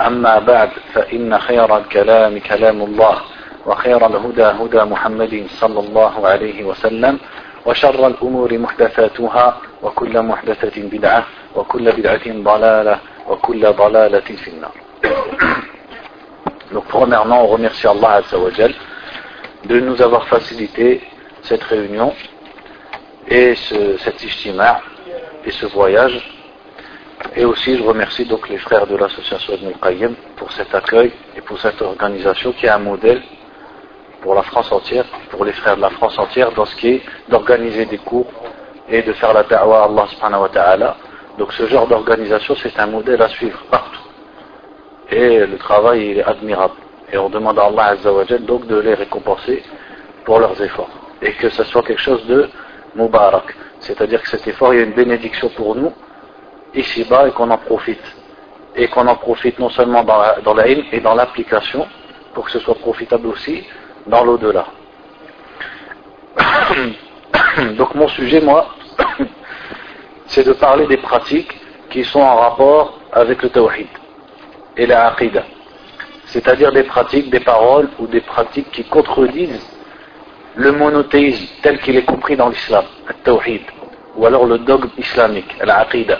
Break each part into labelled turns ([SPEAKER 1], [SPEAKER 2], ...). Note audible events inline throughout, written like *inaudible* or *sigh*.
[SPEAKER 1] أما بعد فإن خير الكلام كلام الله وخير الهدى هدى محمد صلى الله عليه وسلم وشر الأمور محدثاتها وكل محدثة بدعة وكل بدعة ضلالة وكل ضلالة في النار Donc premièrement, on remercie Allah Azza wa Jal de nous avoir facilité cette réunion et ce, cet ijtima et ce voyage. Et aussi, je remercie donc les frères de l'association Ibn al-Qayyim pour cet accueil et pour cette organisation qui est un modèle pour la France entière, pour les frères de la France entière, dans ce qui est d'organiser des cours et de faire la da'wah à Allah. Donc ce genre d'organisation, c'est un modèle à suivre partout. Et le travail il est admirable. Et on demande à Allah Azza wa Jal donc de les récompenser pour leurs efforts. Et que ce soit quelque chose de mubarak. C'est-à-dire que cet effort, il y a une bénédiction pour nous, ici-bas, et qu'on en profite. Et qu'on en profite non seulement dans la, dans et dans l'application, pour que ce soit profitable aussi dans l'au-delà. *coughs* Donc mon sujet, moi, *coughs* c'est de parler des pratiques qui sont en rapport avec le tawhid et la aqidah. C'est-à-dire des pratiques, des paroles ou des pratiques qui contredisent le monothéisme tel qu'il est compris dans l'islam, le tawhid, ou alors le dogme islamique, la aqidah.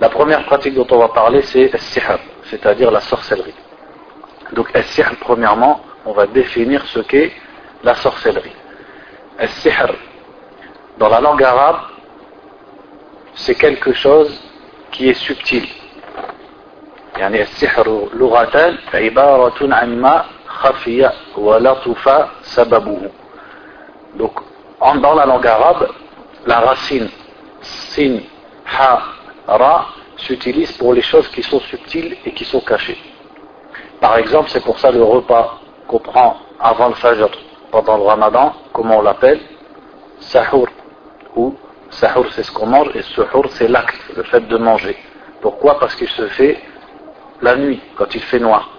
[SPEAKER 1] La première pratique dont on va parler, c'est al-sihr, c'est-à-dire la sorcellerie. Donc al-sihr, premièrement, on va définir ce qu'est la sorcellerie. Al-sihr, dans la langue arabe, c'est quelque chose qui est subtil. يعني السحر لغة عبارة عن ما خفي ولطف سببه. Donc, dans la langue arabe, la racine sin, ha, ra s'utilise pour les choses qui sont subtiles et qui sont cachées. Par exemple, c'est pour ça le repas qu'on prend avant le fajr pendant le ramadan, comment on l'appelle? Sahur. Ou sahur c'est ce qu'on mange et suhur c'est l'acte, le fait de manger. Pourquoi? Parce qu'il se fait la nuit, quand il fait noir.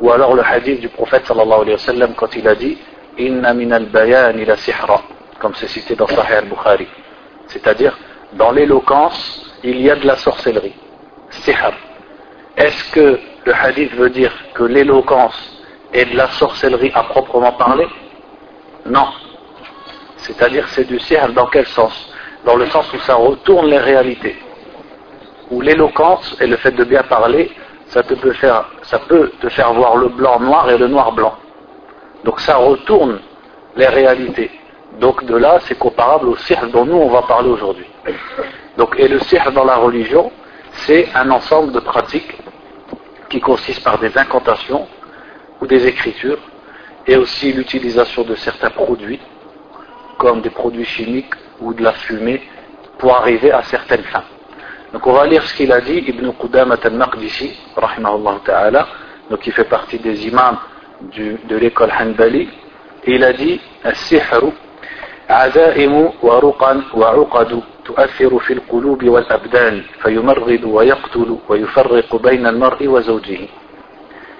[SPEAKER 1] Ou alors le hadith du prophète sallallahu alayhi wa sallam quand il a dit Inna min al-bayan ila sihra, comme c'est cité dans Sahih al-Bukhari. C'est-à-dire, dans l'éloquence, il y a de la sorcellerie. Sihr. Est-ce que le hadith veut dire que l'éloquence est de la sorcellerie à proprement parler? Non. C'est-à-dire, c'est du sihr dans quel sens? Dans le sens où ça retourne les réalités. Où l'éloquence et le fait de bien parler, ça peut te faire voir le blanc noir et le noir blanc. Donc ça retourne les réalités. Donc de là, c'est comparable au sihr dont nous on va parler aujourd'hui. Donc, et le sihr dans la religion, c'est un ensemble de pratiques qui consistent par des incantations ou des écritures, et aussi l'utilisation de certains produits, comme des produits chimiques ou de la fumée, pour arriver à certaines fins. Donc on va lire ce qu'il a dit, Ibn Qudamah al-Maqdisi, ta'ala, donc qui fait partie des imams de l'école Hanbali, et il a dit « As-sihru » عزائم ورقا وعقد تؤثر في القلوب والأبدان فيمرض ويقتل ويفرق بين المرء وزوجه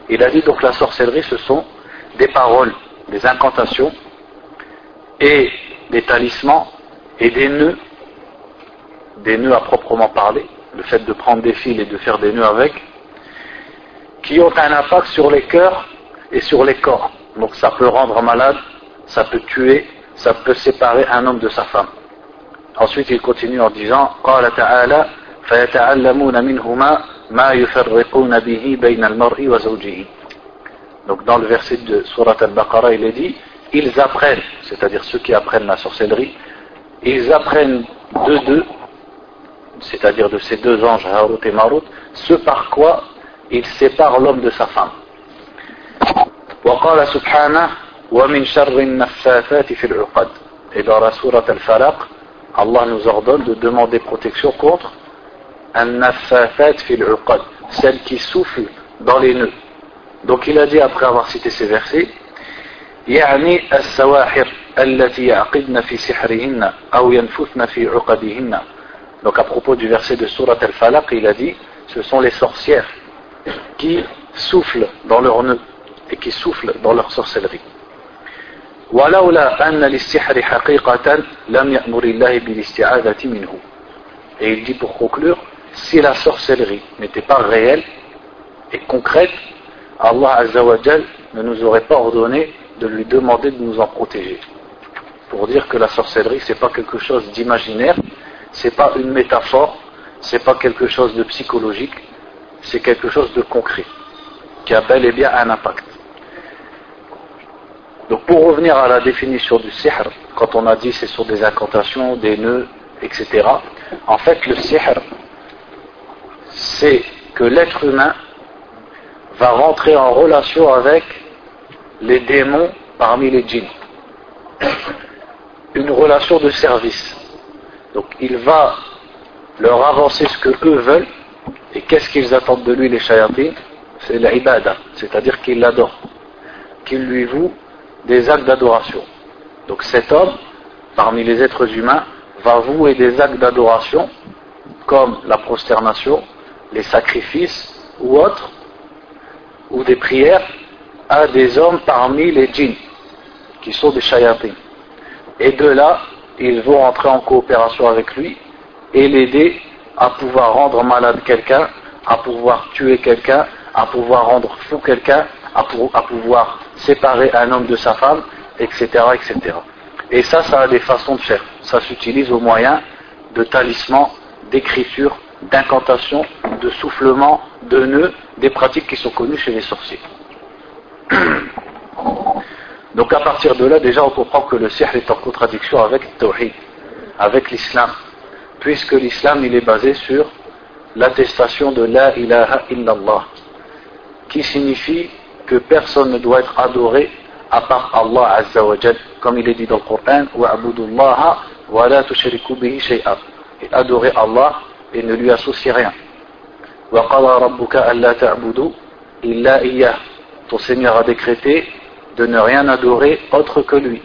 [SPEAKER 1] Il a dit donc la sorcellerie ce sont des paroles, des incantations et des talismans et des nœuds, des nœuds à proprement parler, le fait de prendre des fils et de faire des nœuds avec, qui ont un impact sur les cœurs et sur les corps. Donc ça peut rendre malade, ça peut tuer, ça peut séparer un homme de sa femme. Ensuite il continue en disant قال تعالى فيتعلمون منهما ما يفرقون به بين المرء وزوجه Donc dans le verset de Surat al-Baqarah, il est dit, ils apprennent, c'est-à-dire ceux qui apprennent la sorcellerie, ils apprennent de deux, c'est-à-dire de ces deux anges, Harut et Marut, ce par quoi ils séparent l'homme de sa femme. وقال سبحانه ومن شر النفاثات في العقد et dans la sourate al-Falaq Allah nous ordonne de demander protection contre un nafafat fil uqad celle qui souffle dans les nœuds donc il a dit après avoir cité ces versets يعني السواحر التي يعقدن في سحرهن أو ينفثن في عقدهن donc à propos du verset de Surat al-Falaq il a dit ce sont les sorcières qui soufflent dans leurs nœuds et qui soufflent dans leur sorcellerie ولولا أن للسحر حقيقة لم يأمر الله بالاستعاذة منه et il dit pour conclure si la sorcellerie n'était pas réelle et concrète Allah Azzawajal ne nous aurait pas ordonné de lui demander de nous en protéger pour dire que la sorcellerie c'est pas quelque chose d'imaginaire c'est pas une métaphore c'est pas quelque chose de psychologique c'est quelque chose de concret qui a bel et bien un impact donc pour revenir à la définition du sihr, quand on a dit c'est sur des incantations, des nœuds, etc. En fait, le sihr, c'est que l'être humain va rentrer en relation avec les démons parmi les djinns. Une relation de service. Donc il va leur avancer ce que eux veulent. Et qu'est-ce qu'ils attendent de lui, les shayatines C'est l'ibada, c'est-à-dire qu'ils l'adorent, qu'ils lui vouent des actes d'adoration. Donc cet homme, parmi les êtres humains, va vouer des actes d'adoration comme la prosternation, les sacrifices ou autres, ou des prières à des hommes parmi les djinns, qui sont des shayatin. Et de là, ils vont entrer en coopération avec lui et l'aider à pouvoir rendre malade quelqu'un, à pouvoir tuer quelqu'un, à pouvoir rendre fou quelqu'un, à, pouvoir séparer un homme de sa femme, etc., etc. Et ça, ça a des façons de faire. Ça s'utilise au moyen de talismans, d'écriture, d'incantations, de soufflement, de nœuds, des pratiques qui sont connues chez les sorciers. *clears throat* Donc à partir de là, déjà on comprend que le sihr est en contradiction avec tawhid, avec l'islam, puisque l'islam il est basé sur l'attestation de la ilaha illallah, qui signifie que personne ne doit être adoré à part Allah Azza wa comme il est dit dans le Coran, wa la tushriku bihi shay'a. Et adorer Allah et ne lui associer rien. Wa qala rabbuka alla ta'budu illa iyyah. Ton Seigneur a décrété de ne rien adorer autre que lui.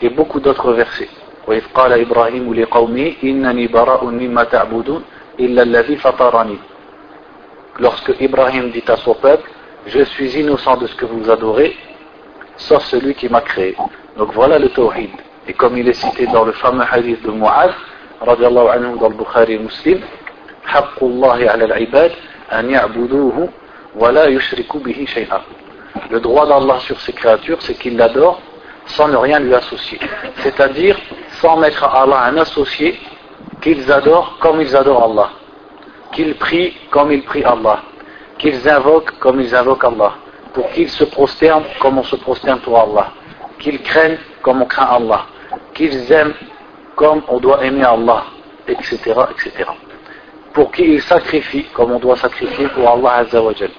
[SPEAKER 1] Et beaucoup d'autres versets. وإذ قال إبراهيم لقومه إنني براء مما تعبدون إلا الذي فطرني. Lorsque Ibrahim dit à son peuple, je suis innocent de ce que vous adorez, sauf celui qui m'a créé. Donc voilà le tawhid. Et comme il est cité dans le fameux hadith de Mu'adh, radiallahu anhu dans le Bukhari et Muslim, حق الله على العباد أن يعبدوه ولا يشركوا به شيئا. Le droit d'Allah sur ses créatures, c'est qu'il l'adore sans ne rien lui associer. C'est-à-dire sans mettre à Allah un associé qu'ils adorent comme ils adorent Allah. Qu'ils prient comme ils prient Allah qu'ils invoquent comme ils invoquent Allah, pour qu'ils se prosternent comme on se prosterne pour Allah, qu'ils craignent comme on craint Allah, qu'ils aiment comme on doit aimer Allah, etc., etc. Pour qu'ils sacrifient comme on doit sacrifier pour Allah Azzawajal.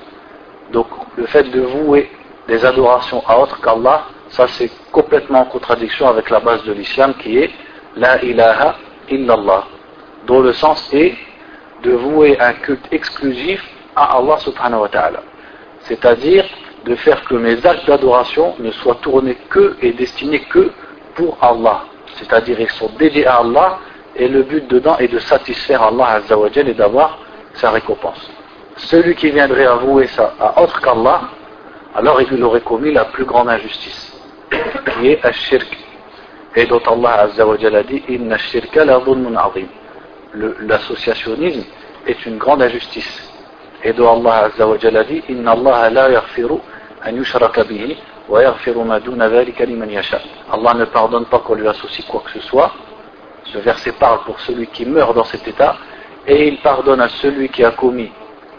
[SPEAKER 1] Donc, le fait de vouer des adorations à autre qu'Allah, ça c'est complètement en contradiction avec la base de l'islam qui est La ilaha illallah, dont le sens est de vouer un culte exclusif à Allah subhanahu wa ta'ala. C'est-à-dire de faire que mes actes d'adoration ne soient tournés que et destinés que pour Allah. C'est-à-dire ils sont dédiés à Allah et le but dedans est de satisfaire Allah Azzawajal et d'avoir sa récompense. Celui qui viendrait avouer ça à autre qu'Allah, alors il aurait commis la plus grande injustice, qui est Ash-Shirk. Et dont Allah a dit la L'associationnisme est une grande injustice. Azza wa Jalla dit Inna Allah la yaghfiru an yushraka bihi wa yaghfiru ma duna dhalika liman yasha. Allah ne pardonne pas qu'on lui associe quoi que ce soit. Ce verset parle pour celui qui meurt dans cet état et il pardonne à celui qui a commis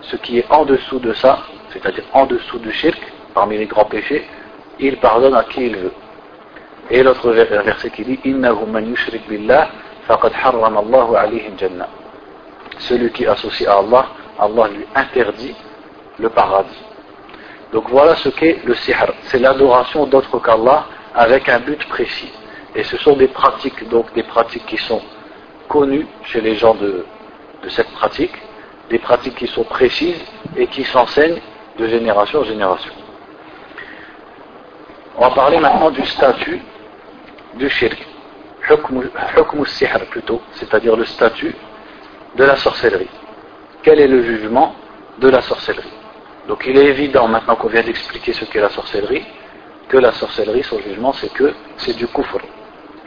[SPEAKER 1] ce qui est en dessous de ça, c'est-à-dire en dessous du shirk, parmi les grands péchés, il pardonne à qui il veut. Et l'autre verset qui dit Innahu man yushrik billah faqad harram Allahu alayhi jannah. Celui qui associe à Allah, Allah lui interdit le paradis. Donc voilà ce qu'est le sihr. C'est l'adoration d'autres qu'Allah avec un but précis. Et ce sont des pratiques, donc des pratiques qui sont connues chez les gens de, de cette pratique, des pratiques qui sont précises et qui s'enseignent de génération en génération. On va parler maintenant du statut du shirk, plutôt, c'est-à-dire le statut de la sorcellerie. Quel est le jugement de la sorcellerie Donc il est évident maintenant qu'on vient d'expliquer ce qu'est la sorcellerie, que la sorcellerie, son jugement, c'est que c'est du kufr,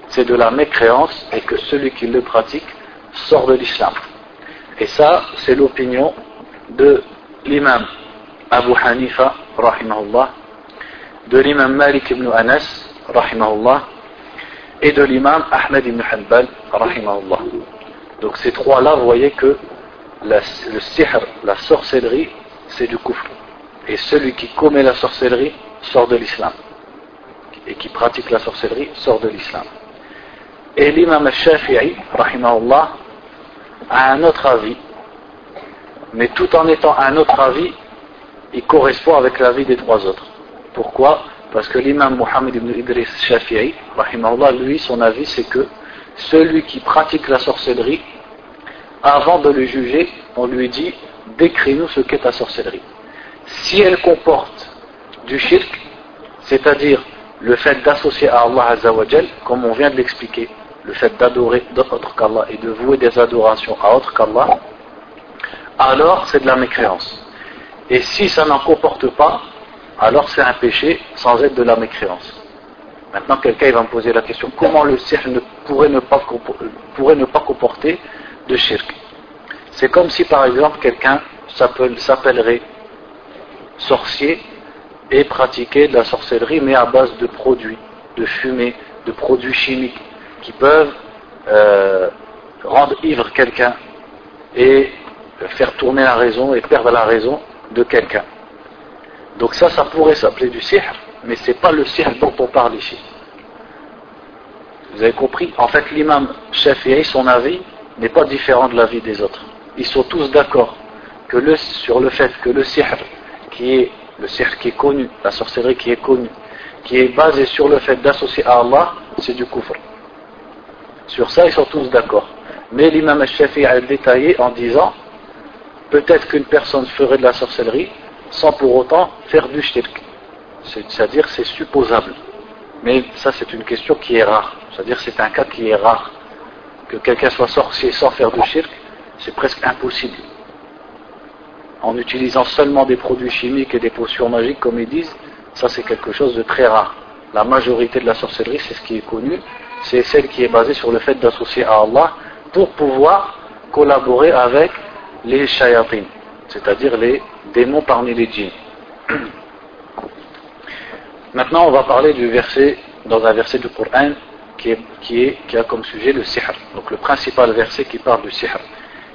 [SPEAKER 1] c'est de la mécréance et que celui qui le pratique sort de l'islam. Et ça, c'est l'opinion de l'imam Abu Hanifa, rahimahullah, de l'imam Malik ibn Anas, rahimahullah, et de l'imam Ahmed ibn Hanbal, rahimahullah. Donc ces trois-là, vous voyez que le sihr, la sorcellerie, c'est du kufr. Et celui qui commet la sorcellerie sort de l'islam. Et qui pratique la sorcellerie sort de l'islam. Et l'imam al-Shafi'i, rahimahullah, a un autre avis. Mais tout en étant un autre avis, il correspond avec l'avis des trois autres. Pourquoi? Parce que l'imam Mohammed ibn Idris Shafi'i, rahimahullah, lui, son avis, c'est que celui qui pratique la sorcellerie, avant de le juger, on lui dit décris-nous ce qu'est ta sorcellerie. Si elle comporte du shirk, c'est-à-dire le fait d'associer à Allah Azzawajal, comme on vient de l'expliquer, le fait d'adorer d'autres qu'Allah et de vouer des adorations à autre qu'Allah, alors c'est de la mécréance. Et si ça n'en comporte pas, alors c'est un péché sans être de la mécréance. Maintenant, quelqu'un va me poser la question comment le sihr ne pourrait, ne pourrait ne pas comporter de shirk C'est comme si par exemple quelqu'un s'appellerait sorcier et pratiquer de la sorcellerie, mais à base de produits, de fumée, de produits chimiques qui peuvent euh, rendre ivre quelqu'un et faire tourner la raison et perdre la raison de quelqu'un. Donc ça, ça pourrait s'appeler du sihr, mais ce n'est pas le sihr dont on parle ici. Vous avez compris? En fait, l'imam Shafi'i, son avis n'est pas différent de l'avis des autres. Ils sont tous d'accord que sur le fait que le sihr, qui est le sihr qui est connu, la sorcellerie qui est connue, qui est basée sur le fait d'associer à Allah, c'est du kufr. Sur ça, ils sont tous d'accord. Mais l'imam Shafi'i a détaillé en disant peut-être qu'une personne ferait de la sorcellerie sans pour autant faire du shirk. C'est-à-dire c'est supposable. Mais ça c'est une question qui est rare. C'est-à-dire c'est un cas qui est rare. Que quelqu'un soit sorcier sans faire du shirk, c'est presque impossible. En utilisant seulement des produits chimiques et des potions magiques comme ils disent, ça c'est quelque chose de très rare. La majorité de la sorcellerie, c'est ce qui est connu, c'est celle qui est basée sur le fait d'associer à Allah pour pouvoir collaborer avec les shayatin, c'est-à-dire les démons parmi les djinns. *clears throat* Maintenant, on va parler du verset, dans un verset du Coran qui, qui, qui a comme sujet le sihr. Donc le principal verset qui parle du sihr,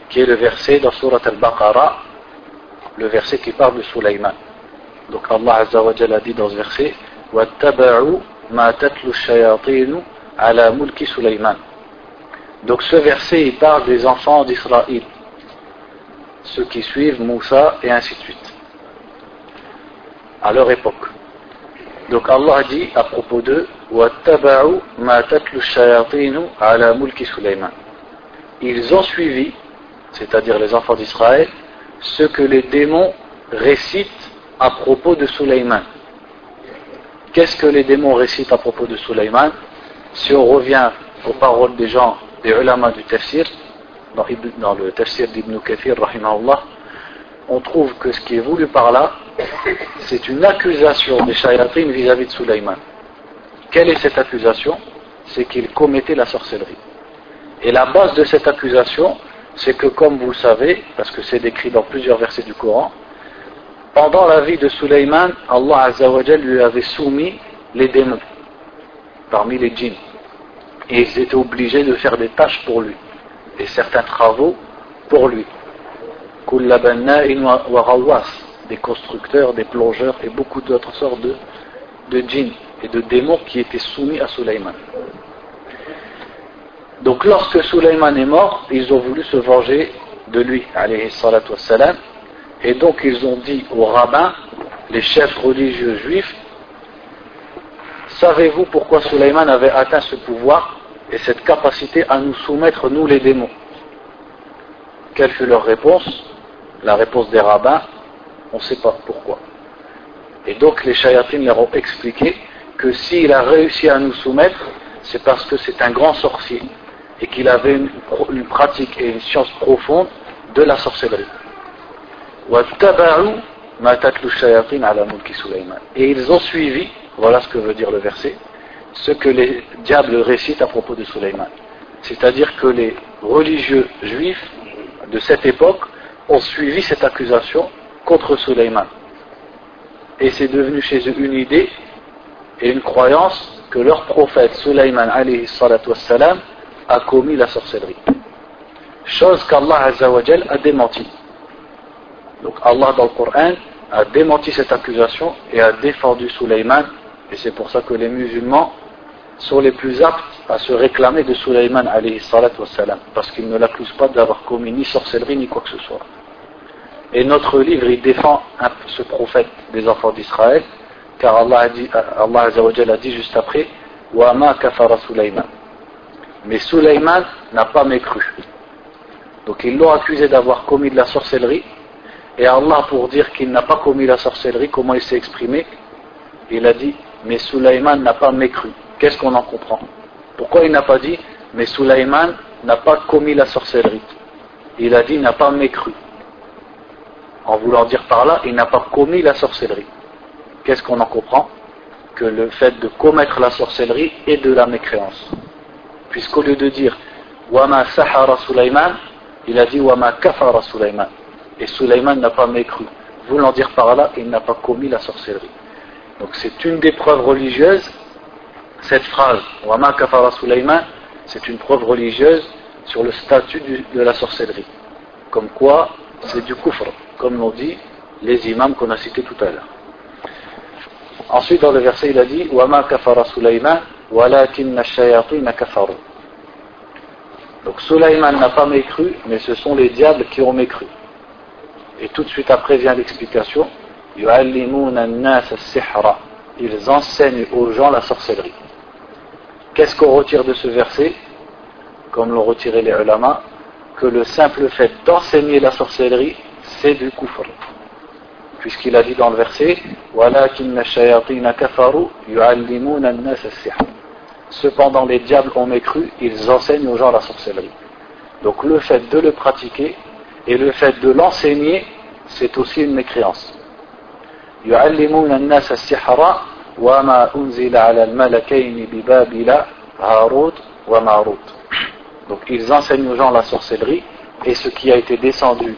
[SPEAKER 1] qui est le verset dans Surat al-Baqarah, le verset qui parle de Sulaiman. Donc Allah Azza wa a dit dans ce verset وَاتَّبَعُوا مَا تَتْلُ الشَّيَاطِينُ عَلَى مُلْكِ سُلَيْمَانَ Donc ce verset il parle des enfants d'Israël ceux qui suivent Moussa et ainsi de suite à leur époque donc Allah dit à propos d'eux ils ont suivi c'est-à-dire les enfants d'Israël ce que les démons récitent à propos de Sulaiman qu'est-ce que les démons récitent à propos de Sulaiman si on revient aux paroles des gens des ulama du tafsir dans, le tafsir d'Ibn Kathir, on trouve que ce qui est voulu par là, c'est une accusation des shayatin vis-à-vis de Sulaiman. Quelle est cette accusation? C'est qu'il commettait la sorcellerie. Et la base de cette accusation, c'est que comme vous le savez, parce que c'est décrit dans plusieurs versets du Coran, pendant la vie de Sulaiman, Allah Azzawajal lui avait soumis les démons parmi les djinns. Et ils étaient obligés de faire des tâches pour lui et certains travaux pour lui. Des constructeurs, des plongeurs et beaucoup d'autres sortes de, de djinns et de démons qui étaient soumis à Sulaiman. Donc lorsque Sulaiman est mort, ils ont voulu se venger de lui, wassalam, et donc ils ont dit aux rabbins, les chefs religieux juifs, savez-vous pourquoi Sulaiman avait atteint ce pouvoir et cette capacité à nous soumettre, nous les démons? Quelle fut leur réponse? La réponse des rabbins, on ne sait pas pourquoi. Et donc les shayatines leur ont expliqué que s'il a réussi à nous soumettre, c'est parce que c'est un grand sorcier et qu'il avait une, pratique et une science profonde de la sorcellerie. Et ils ont suivi, voilà ce que veut dire le verset, ce que les diables récitent à propos de Suleiman. C'est-à-dire que les religieux juifs de cette époque ont suivi cette accusation contre Suleiman. Et c'est devenu chez eux une idée et une croyance que leur prophète Suleiman a commis la sorcellerie. Chose qu'Allah a démenti. Donc Allah dans le Coran a démenti cette accusation et a défendu Suleiman et c'est pour ça que les musulmans sont les plus aptes à se réclamer de Suleiman parce qu'ils ne l'accusent pas d'avoir commis ni sorcellerie ni quoi que ce soit. Et notre livre, il défend ce prophète des enfants d'Israël, car Allah a dit, Allah dit juste après, Wama kafara Sulaiman. Mais Sulaiman n'a pas mécru. Donc ils l'ont accusé d'avoir commis de la sorcellerie, et Allah, pour dire qu'il n'a pas commis la sorcellerie, comment il s'est exprimé Il a dit, mais Sulaiman n'a pas mécru. Qu'est-ce qu'on en comprend? Pourquoi il n'a pas dit, mais Sulaiman n'a pas commis la sorcellerie? Il a dit, n'a pas mécru en voulant dire par là, il n'a pas commis la sorcellerie. Qu'est-ce qu'on en comprend Que le fait de commettre la sorcellerie est de la mécréance. Puisqu'au lieu de dire Wama sahara Sulaiman, il a dit Wama kafara Sulaiman. Et Sulaiman n'a pas mécru. Voulant dire par là, il n'a pas commis la sorcellerie. Donc c'est une des preuves religieuses. Cette phrase, Wama kafara Sulaiman, c'est une preuve religieuse sur le statut de la sorcellerie. Comme quoi, c'est du kufr comme l'ont dit les imams qu'on a cités tout à l'heure. Ensuite, dans le verset, il a dit Wama kafara Sulaiman, walakin shayatin kafaru. Donc Sulaiman n'a pas mécru, mais ce sont les diables qui ont mécru. Et tout de suite après vient l'explication Ils enseignent aux gens la sorcellerie. Qu'est-ce qu'on retire de ce verset? Comme l'ont retiré les ulama, que le simple fait d'enseigner la sorcellerie c'est du kufr. Puisqu'il a dit dans le verset Cependant les diables ont mécru, ils enseignent aux gens la sorcellerie. Donc le fait de le pratiquer et le fait de l'enseigner, c'est aussi une mécréance. Donc ils enseignent aux gens la sorcellerie et ce qui a été descendu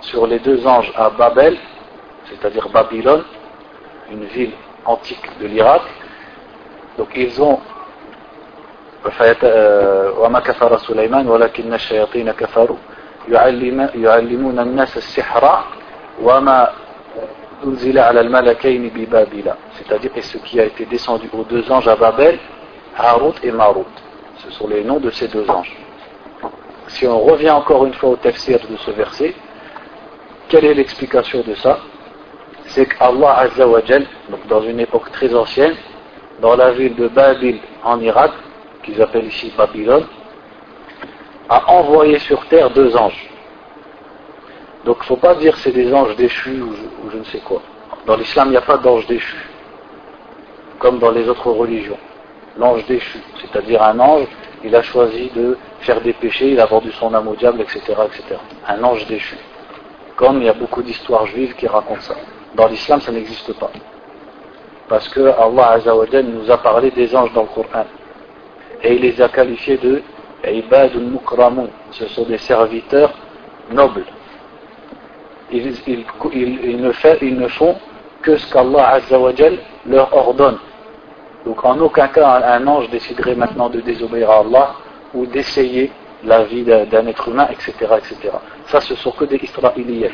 [SPEAKER 1] sur les deux anges à Babel, c'est-à-dire Babylone, une ville antique de l'Irak. Donc ils ont وما كفر سليمان ولكن الشياطين كفروا يعلمون الناس السحر وما أنزل على الملكين ببابل c'est-à-dire ce qui a été descendu aux deux anges à Babel Harut et Marut ce sont les noms de ces deux anges si on revient encore une fois au tafsir de ce verset quelle est l'explication de ça C'est qu'Allah Azzawajal, donc dans une époque très ancienne, dans la ville de Babil en Irak, qu'ils appellent ici Babylone, a envoyé sur terre deux anges. Donc il ne faut pas dire c'est des anges déchus ou je, ne sais quoi. Dans l'islam, il n'y a pas d'ange déchu, comme dans les autres religions. L'ange déchu, c'est-à-dire un ange, il a choisi de faire des péchés, il a vendu son âme au diable, etc. etc. Un ange déchu. Comme il y a beaucoup d'histoires juives qui racontent ça. Dans l'islam, ça n'existe pas. Parce que Allah nous a parlé des anges dans le Coran. Et il les a qualifiés de Ibadul Mukramun. Ce sont des serviteurs nobles. Ils, ne, font que ce qu'Allah leur ordonne. Donc en aucun cas un ange déciderait maintenant de désobéir à Allah ou d'essayer la vie d'un être humain, etc., etc. Ça, ce sont que des Israéliens,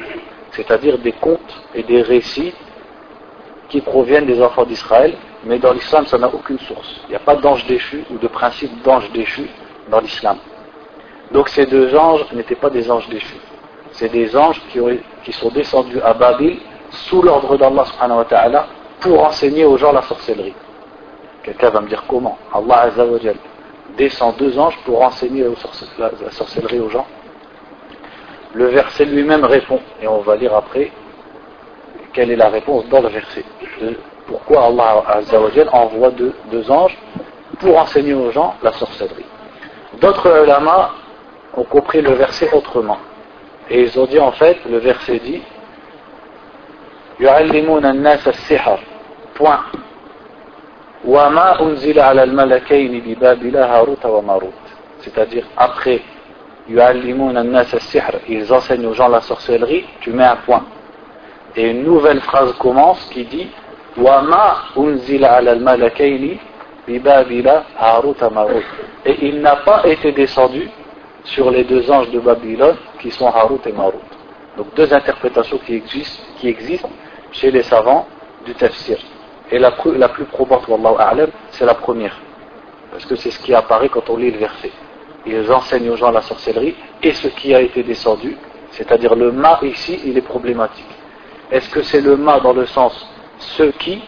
[SPEAKER 1] c'est-à-dire des contes et des récits qui proviennent des enfants d'Israël, mais dans l'islam, ça n'a aucune source. Il n'y a pas d'ange déchu ou de principe d'ange déchu dans l'islam. Donc ces deux anges n'étaient pas des anges déchus. C'est des anges qui, sont descendus à Babil sous l'ordre d'Allah pour enseigner aux gens la sorcellerie. Quelqu'un va me dire comment? Allah descend deux anges pour enseigner la sorcellerie aux gens le verset lui-même répond. Et on va lire après quelle est la réponse dans le verset. Pourquoi Allah Azzawajal envoie deux, anges pour enseigner aux gens la sorcellerie. D'autres lamas ont compris le verset autrement. Et ils ont dit en fait, le verset dit C'est-à-dire après ils enseignent aux gens la sorcellerie, tu mets un point. Et une nouvelle phrase commence qui dit Et il n'a pas été descendu sur les deux anges de Babylone qui sont Harut et Marut. Donc deux interprétations qui existent, chez les savants du tafsir. Et la, la plus probante, c'est la première. Parce que c'est ce qui apparaît quand on lit le verset. Ils enseignent aux gens la sorcellerie et ce qui a été descendu, c'est-à-dire le ma ici, il est problématique. Est-ce que c'est le ma dans le sens ce qui,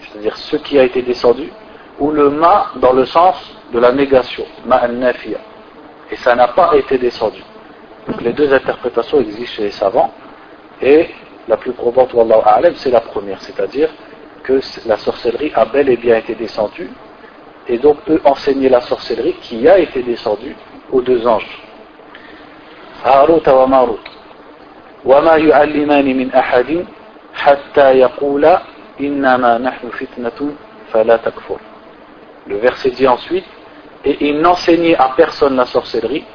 [SPEAKER 1] c'est-à-dire ce qui a été descendu, ou le ma dans le sens de la négation, ma al-nafiya et ça n'a pas été descendu. Donc les deux interprétations existent chez les savants, et la plus probante, c'est la première, c'est-à-dire que la sorcellerie a bel et bien été descendue, et donc eux enseigner la sorcellerie qui a été descendue aux deux anges. Harut wa Marut. وما يعلمان من أحد حتى يقولا إنما نحن فتنة فلا تكفر. Le verset dit ensuite et il n'enseignait à personne la sorcellerie,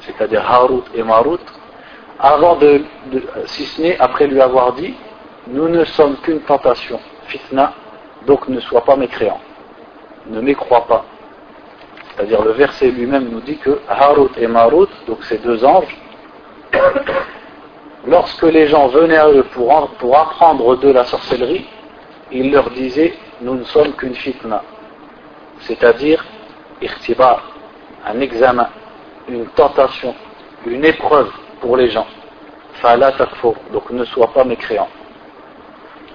[SPEAKER 1] c'est-à-dire Harut et Marut, avant de, si ce n'est après lui avoir dit Nous ne sommes qu'une tentation, fitna, donc ne sois pas mécréant, ne mécrois pas. C'est-à-dire le verset lui-même nous dit que Harut et Marut, donc ces deux anges, *coughs* lorsque les gens venaient à eux pour, apprendre de la sorcellerie, ils leur disaient Nous ne sommes qu'une fitna, c'est-à-dire un examen, une tentation, une épreuve pour les gens. Fala donc ne sois pas mécréant.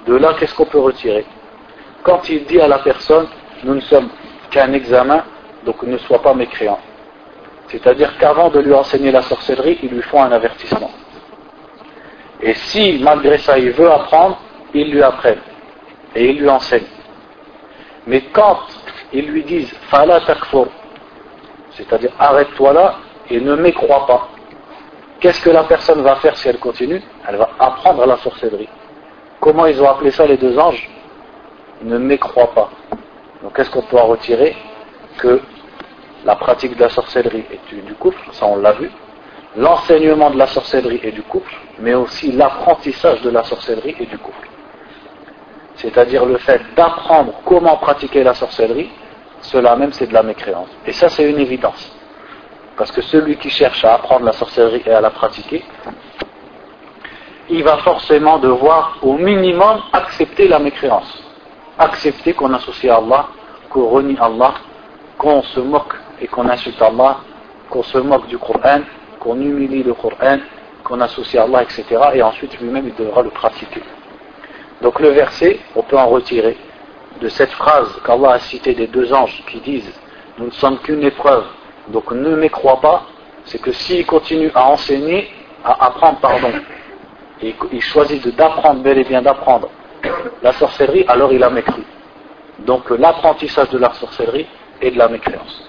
[SPEAKER 1] De là, qu'est-ce qu'on peut retirer? Quand il dit à la personne, nous ne sommes qu'un examen, donc ne sois pas mécréant. C'est-à-dire qu'avant de lui enseigner la sorcellerie, ils lui font un avertissement. Et si, malgré ça, il veut apprendre, ils lui apprennent. Et ils lui enseignent. Mais quand ils lui disent Fala takfur, c'est-à-dire arrête-toi là et ne m'écrois pas. Qu'est-ce que la personne va faire si elle continue? Elle va apprendre la sorcellerie. Comment ils ont appelé ça les deux anges? Ne m'écrois pas. Donc qu'est-ce qu'on peut en retirer Que la pratique de la sorcellerie est du couple, ça on l'a vu. L'enseignement de la sorcellerie est du couple, mais aussi l'apprentissage de la sorcellerie est du couple c'est-à-dire le fait d'apprendre comment pratiquer la sorcellerie, cela même c'est de la mécréance. Et ça c'est une évidence. Parce que celui qui cherche à apprendre la sorcellerie et à la pratiquer, il va forcément devoir au minimum accepter la mécréance. Accepter qu'on associe Allah, qu'on renie Allah, qu'on se moque et qu'on insulte Allah, qu'on se moque du Coran, qu'on humilie le Coran, qu'on associe Allah, etc. Et ensuite lui-même il devra le pratiquer. Donc le verset, on peut en retirer de cette phrase qu'Allah a citée des deux anges qui disent Nous ne sommes qu'une épreuve, donc ne m'écrois pas, c'est que s'il continue à enseigner, à apprendre, pardon, et il choisit d'apprendre, bel et bien d'apprendre *coughs* la sorcellerie, alors il a mécru. Donc l'apprentissage de la sorcellerie est de la mécréance.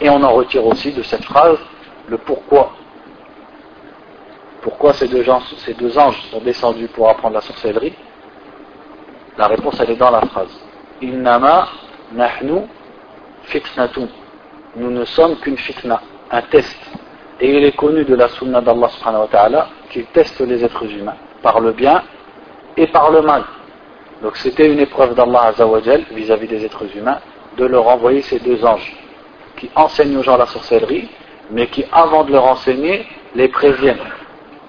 [SPEAKER 1] Et on en retire aussi de cette phrase le pourquoi pourquoi ces deux, ces deux anges sont descendus pour apprendre la sorcellerie? La réponse, elle est dans la phrase. Innama nahnu fitnatun. Nous ne sommes qu'une fitna, un test. Et il est connu de la sunna d'Allah subhanahu wa ta'ala qu'il teste les êtres humains par le bien et par le mal. Donc c'était une épreuve d'Allah vis-à-vis des êtres humains de leur envoyer ces deux anges qui enseignent aux gens la sorcellerie, mais qui, avant de leur enseigner, les préviennent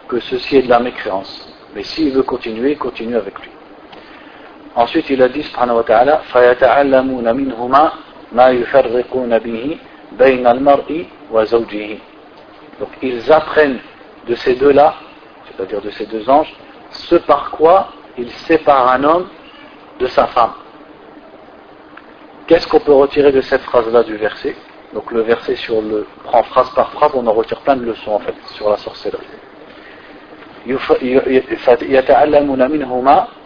[SPEAKER 1] que ceci est de la mécréance. Mais s'il veut continuer, continue avec lui. Ensuite, il a dit, subhanahu wa ta'ala, فَيَتَعَلَّمُونَ مِنْهُمَا مَا يُفَرِّقُونَ بِهِ بَيْنَ الْمَرْءِ وَزَوْجِهِ Donc, ils apprennent de ces deux-là, c'est-à-dire de ces deux anges, ce par quoi ils séparent un homme de sa femme. Qu'est-ce qu'on peut retirer de cette phrase-là du verset? Donc le verset sur le prend phrase par phrase, on en retire plein de leçons en fait sur la sorcellerie.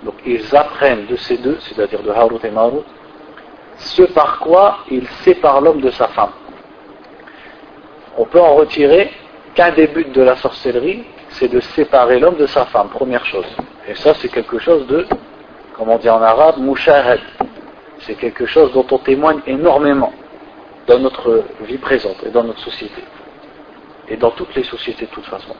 [SPEAKER 1] Donc ils apprennent de ces deux, c'est-à-dire de Harut et Marut, ce par quoi ils séparent l'homme de sa femme. On peut en retirer qu'un des buts de la sorcellerie, c'est de séparer l'homme de sa femme, première chose. Et ça, c'est quelque chose de, comme on dit en arabe, mushahad. C'est quelque chose dont on témoigne énormément dans notre vie présente et dans notre société. Et dans toutes les sociétés de toute façon.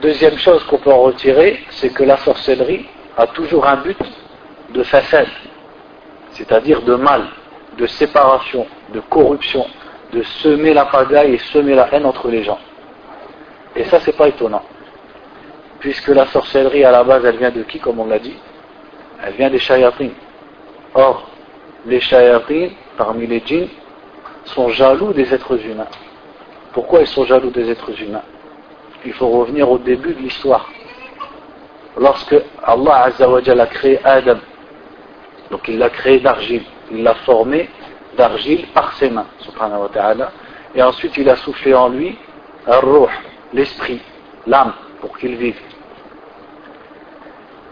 [SPEAKER 1] Deuxième chose qu'on peut en retirer, c'est que la sorcellerie a toujours un but de façade, c'est-à-dire de mal, de séparation, de corruption, de semer la pagaille et semer la haine entre les gens. Et ça, c'est pas étonnant. Puisque la sorcellerie, à la base, elle vient de qui, comme on l'a dit Elle vient des shayatin. Or, les shayatin, parmi les djinns, sont jaloux des êtres humains. Pourquoi ils sont jaloux des êtres humains? Il faut revenir au début de l'histoire. Lorsque Allah a créé Adam, donc il l'a créé d'argile, il l'a formé d'argile par ses mains, subhanahu wa ta'ala, et ensuite il a soufflé en lui un l'esprit, l'âme, pour qu'il vive.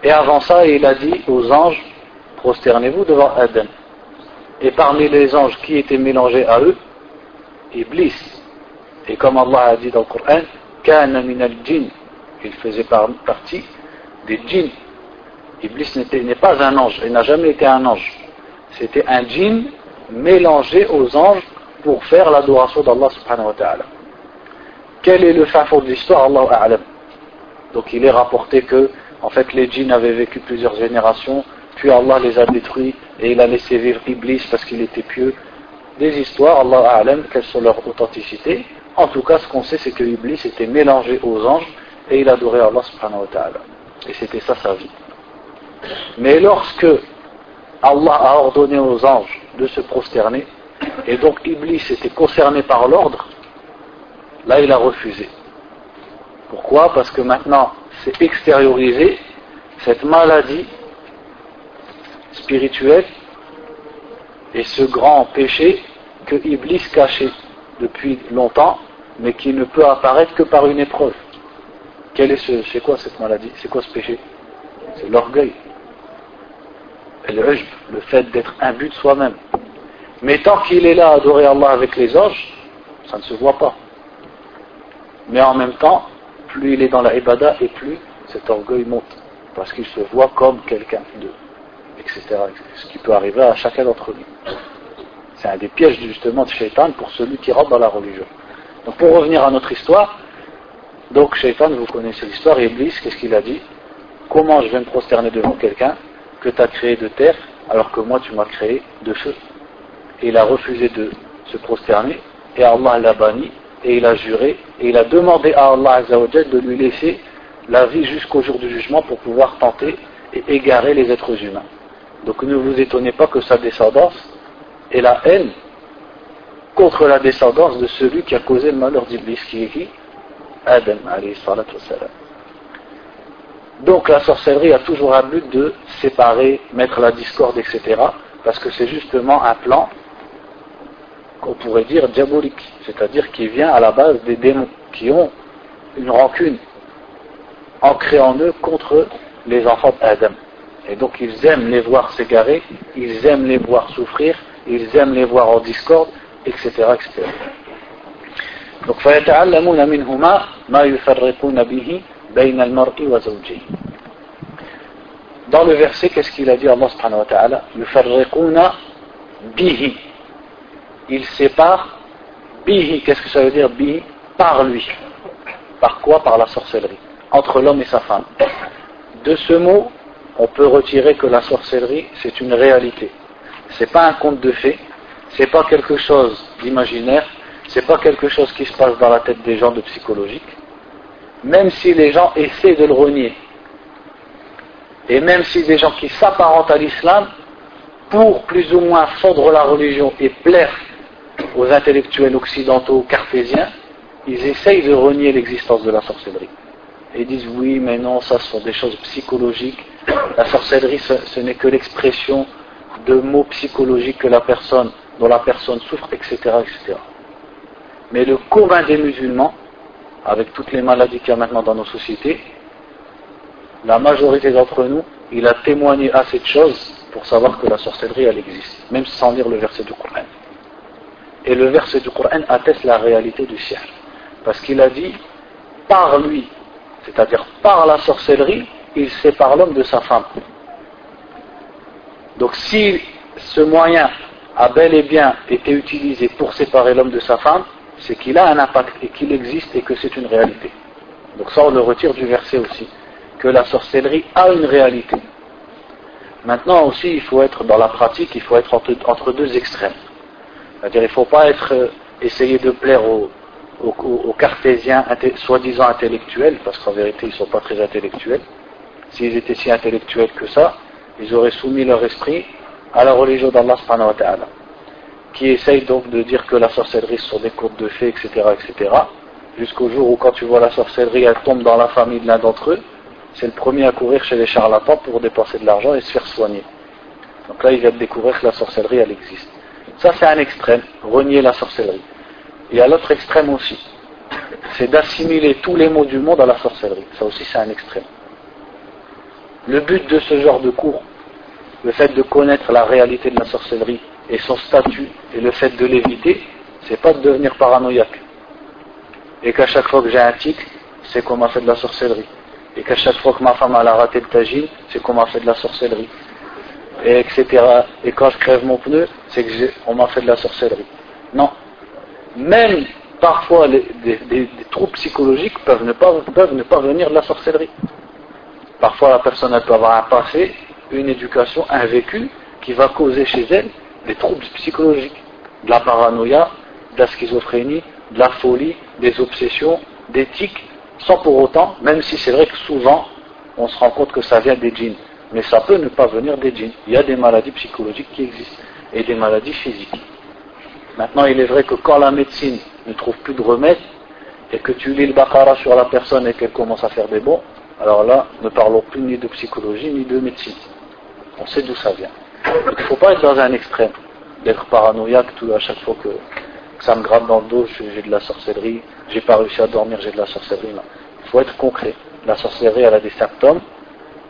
[SPEAKER 1] Et avant ça, il a dit aux anges, prosternez-vous devant Adam. Et parmi les anges qui étaient mélangés à eux, Iblis. Et comme Allah a dit dans le Coran, Kana min al il faisait partie des djinns. Iblis n'est pas un ange, il n'a jamais été un ange. C'était un djinn mélangé aux anges pour faire l'adoration d'Allah subhanahu wa ta'ala. Quel est le fin fond de l'histoire? Allah a'lam. Donc il est rapporté que en fait les djinns avaient vécu plusieurs générations, puis Allah les a détruits et il a laissé vivre Iblis parce qu'il était pieux. Des histoires, Allah a'lam, quelles sont leur authenticité. En tout cas, ce qu'on sait, c'est que Iblis était mélangé aux anges et il adorait Allah subhanahu wa ta'ala. Et c'était ça sa vie. Mais lorsque Allah a ordonné aux anges de se prosterner, et donc Iblis était concerné par l'ordre, là il a refusé. Pourquoi? Parce que maintenant c'est extériorisé cette maladie spirituelle et ce grand péché que Iblis cachait depuis longtemps, mais qui ne peut apparaître que par une épreuve. Quel est ce, c'est quoi cette maladie? C'est quoi ce péché? C'est l'orgueil le fait d'être imbu de soi-même. Mais tant qu'il est là à adorer Allah avec les anges, ça ne se voit pas. Mais en même temps, plus il est dans la ibada et plus cet orgueil monte. Parce qu'il se voit comme quelqu'un de, etc. Ce qui peut arriver à chacun d'entre nous. C'est un des pièges justement de Shaitan pour celui qui rentre dans la religion. Donc pour revenir à notre histoire, donc Shaitan, vous connaissez l'histoire, Iblis, qu'est-ce qu'il a dit? Comment je vais me prosterner devant quelqu'un que tu as créé de terre, alors que moi tu m'as créé de feu? Et il a refusé de se prosterner, et Allah l'a banni, et il a juré, et il a demandé à Allah de lui laisser la vie jusqu'au jour du jugement pour pouvoir tenter et égarer les êtres humains. Donc ne vous étonnez pas que sa descendance est la haine contre la descendance de celui qui a causé le malheur d'Iblis, qui est qui? Adam, alayhi. Donc la sorcellerie a toujours un but de séparer, mettre la discorde, etc. Parce que c'est justement un plan qu'on pourrait dire diabolique, c'est-à-dire qui vient à la base des démons, qui ont une rancune ancrée en eux contre les enfants d'Adam. Et donc ils aiment les voir s'égarer, ils aiment les voir souffrir, ils aiment les voir en discorde, etc. etc. Donc dans le verset, qu'est-ce qu'il a dit Allah subhanahu wa ta'ala? Il sépare bihi. Qu'est-ce que ça veut dire bihi Par lui. Par quoi? Par la sorcellerie. Entre l'homme et sa femme. De ce mot, on peut retirer que la sorcellerie, c'est une réalité. C'est pas un conte de fées, c'est pas quelque chose d'imaginaire, c'est pas quelque chose qui se passe dans la tête des gens de psychologique, même si les gens essaient de le renier. Et même si des gens qui s'apparentent à l'islam, pour plus ou moins fondre la religion et plaire aux intellectuels occidentaux cartésiens, ils essayent de renier l'existence de la sorcellerie. Ils disent oui, mais non, ça ce sont des choses psychologiques. La sorcellerie, ce, n'est que l'expression de mots psychologiques que la personne, dont la personne souffre, etc., etc. Mais le commun des musulmans, avec toutes les maladies qu'il y a maintenant dans nos sociétés, la majorité d'entre nous, il a témoigné à cette chose pour savoir que la sorcellerie, elle existe, même sans lire le verset du Coran. Et le verset du Coran atteste la réalité du sihr. Parce qu'il a dit, par lui, c'est-à-dire par la sorcellerie, il sépare l'homme de sa femme. Donc si ce moyen a bel et bien été utilisé pour séparer l'homme de sa femme, c'est qu'il a un impact et qu'il existe et que c'est une réalité. Donc ça on le retire du verset aussi, que la sorcellerie a une réalité. Maintenant aussi, il faut être dans la pratique, il faut être entre, deux extrêmes. C'est-à-dire, il ne faut pas euh, essayer de plaire aux, cartésiens soi-disant intellectuels, parce qu'en vérité, ils ne sont pas très intellectuels. S'ils étaient si intellectuels que ça, ils auraient soumis leur esprit à la religion d'Allah ta'ala, qui essaye donc de dire que la sorcellerie sont des contes de fées, etc., etc., jusqu'au jour où quand tu vois la sorcellerie, elle tombe dans la famille de l'un d'entre eux, c'est le premier à courir chez les charlatans pour dépenser de l'argent et se faire soigner. Donc là, il vient de découvrir que la sorcellerie, elle existe. Ça, c'est un extrême, renier la sorcellerie. Il y a l'autre extrême aussi, c'est d'assimiler tous les mots du monde à la sorcellerie. Ça aussi, c'est un extrême. Le but de ce genre de cours, le fait de connaître la réalité de la sorcellerie et son statut et le fait de l'éviter, c'est pas de devenir paranoïaque. Et qu'à chaque fois que j'ai un tic, c'est qu'on m'a fait de la sorcellerie et qu'à chaque fois que ma femme a raté le tagine, c'est qu'on m'a fait de la sorcellerie, et etc. Et quand je crève mon pneu, c'est qu'on m'a fait de la sorcellerie. Non. Même parfois, des, troubles psychologiques peuvent ne, pas, venir de la sorcellerie. Parfois, la personne peut avoir un passé, une éducation, un vécu qui va causer chez elle des troubles psychologiques, de la paranoïa, de la schizophrénie, de la folie, des obsessions, des tics, sans pour autant, même si c'est vrai que souvent, on se rend compte que ça vient des djinns, mais ça peut ne pas venir des djinns. Il y a des maladies psychologiques qui existent et des maladies physiques. Maintenant, il est vrai que quand la médecine ne trouve plus de remède et que tu lis le Baqara sur la personne et qu'elle commence à faire des bons, alors là, ne parlons plus ni de psychologie ni de médecine. On sait d'où ça vient. il ne faut pas être dans un extrême, d'être paranoïaque à chaque fois que ça me gratte dans le dos, j'ai de la sorcellerie, j'ai pas réussi à dormir, j'ai de la sorcellerie. Il faut être concret. La sorcellerie, elle a des symptômes,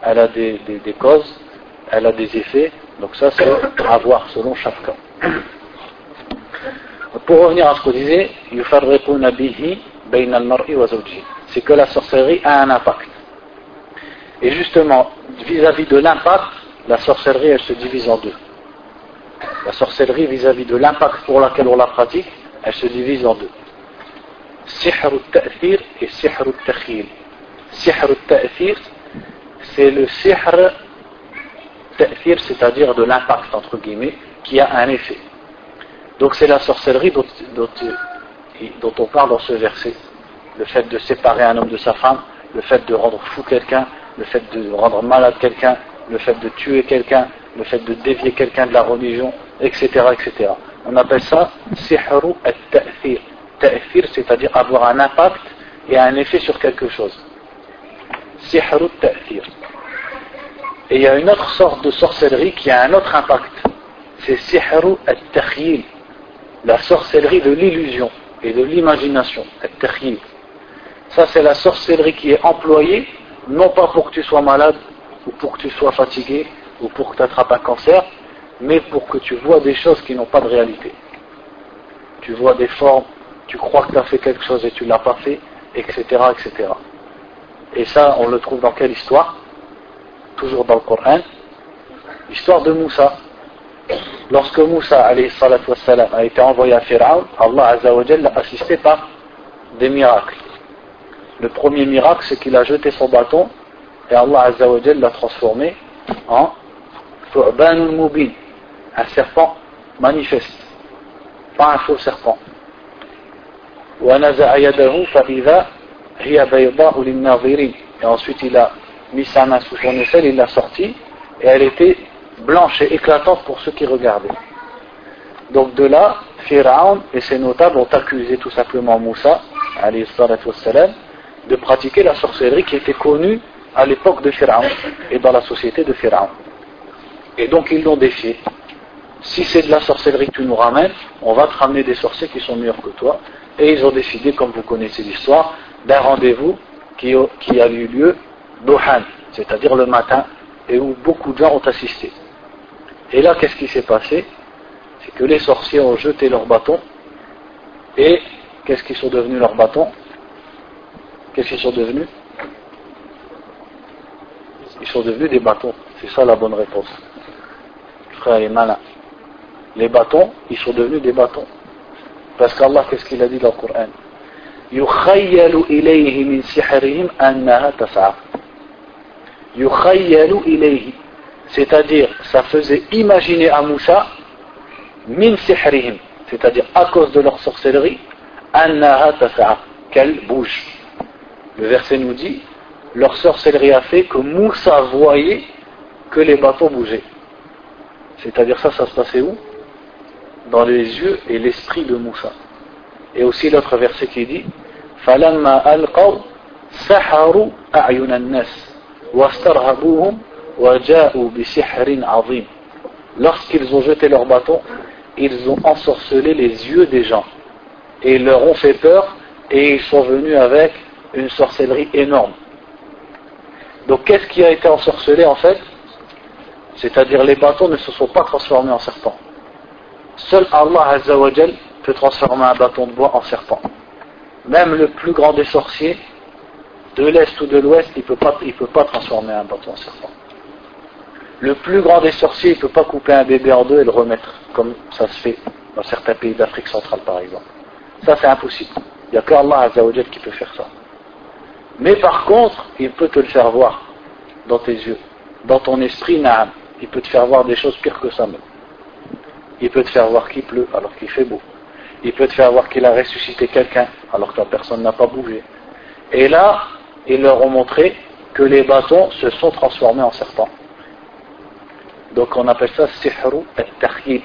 [SPEAKER 1] elle a des, causes, elle a des effets. Donc ça, c'est à voir selon chaque cas. Pour revenir à ce qu'on disait, c'est que la sorcellerie a un impact. Et justement, vis-à-vis de l'impact, la sorcellerie, elle se divise en deux. La sorcellerie vis-à-vis de l'impact pour laquelle on la pratique, elle se divise en deux. Sihr al-ta'thir et sihr al-takhil. Sihr c'est le sihr ta'thir, c'est-à-dire de l'impact, entre guillemets, qui a un effet. Donc c'est la sorcellerie dont, dont, on parle dans ce verset. Le fait de séparer un homme de sa femme, le fait de rendre fou quelqu'un, le fait de rendre malade quelqu'un, le fait de tuer quelqu'un, le fait de dévier quelqu'un de la religion, etc., etc. On appelle ça sihru al-ta'thir. Ta'thir, c'est-à-dire avoir un impact et un effet sur quelque chose. Al-ta'thir. Et il y a une autre sorte de sorcellerie qui a un autre impact. C'est al-takhyil. La sorcellerie de l'illusion et de l'imagination. Ça, c'est la sorcellerie qui est employée, non pas pour que tu sois malade, ou pour que tu sois fatigué, ou pour que tu attrapes un cancer, mais pour que tu vois des choses qui n'ont pas de réalité. Tu vois des formes, tu crois que tu as fait quelque chose et tu ne l'as pas fait, etc., etc. Et ça, on le trouve dans quelle histoire? Toujours dans le Coran. L'histoire de Moussa. Lorsque Moussa a été envoyé à Pharaon, Allah l'a assisté par des miracles. Le premier miracle, c'est qu'il a jeté son bâton et Allah l'a transformé en un serpent manifeste. pas un faux serpent. Et ensuite il a mis sa main sous son aisselle, il l'a sortie, et elle était blanche et éclatante pour ceux qui regardaient. Donc de là, Pharaon et ses notables ont accusé tout simplement Moussa, de pratiquer la sorcellerie qui était connue à l'époque de Pharaon et dans la société de Pharaon. Et donc ils l'ont défié. Si c'est de la sorcellerie que tu nous ramènes, on va te ramener des sorciers qui sont meilleurs que toi. Et ils ont décidé, comme vous connaissez l'histoire, d'un rendez-vous qui, a eu lieu d'Ohan, c'est-à-dire le matin, et où beaucoup de gens ont assisté. Et là, qu'est-ce qui s'est passé? C'est que les sorciers ont jeté leurs bâtons, et qu'est-ce qu'ils sont devenus leurs bâtons? Qu'est-ce qu'ils sont devenus? Ils sont devenus des bâtons. C'est ça la bonne réponse. Frère est malin. Les bâtons, ils sont devenus des bâtons. Parce qu'Allah, qu'est-ce qu'il a dit dans le Coran? يخيل إليه من سحرهم أنها تسعى يخيل إليه c'est-à-dire ça faisait imaginer à Moussa min sihrihim c'est-à-dire à cause de leur sorcellerie annaha tas'a qu'elle bouge le verset nous dit leur sorcellerie a fait que Moussa voyait que les bateaux bougeaient c'est-à-dire ça ça se passait où dans les yeux et l'esprit de Moussa et aussi l'autre verset qui dit فلما ألقوا سحروا أعين الناس واسترهبوهم وجاءوا بسحر عظيم lorsqu'ils ont jeté leur bâton ils ont ensorcelé les yeux des gens et ils leur ont fait peur et ils sont venus avec une sorcellerie énorme donc qu'est-ce qui a été ensorcelé en fait c'est-à-dire les bâtons ne se sont pas transformés en serpents seul Allah Azzawajal peut transformer un bâton de bois en serpent même le plus grand des sorciers, de l'Est ou de l'Ouest, il ne peut, pas, peut pas transformer un bâton en serpent. Le plus grand des sorciers, il ne peut pas couper un bébé en deux et le remettre, comme ça se fait dans certains pays d'Afrique centrale par exemple. Ça c'est impossible. Il n'y a que Allah qui peut faire ça. Mais par contre, il peut te le faire voir dans tes yeux, dans ton esprit, naam. Il peut te faire voir des choses pires que ça même. Il peut te faire voir qu'il pleut alors qu'il fait beau il peut te faire voir qu'il a ressuscité quelqu'un alors que la personne n'a pas bougé. Et là, ils leur ont montré que les bâtons se sont transformés en serpents. Donc on appelle ça sihru et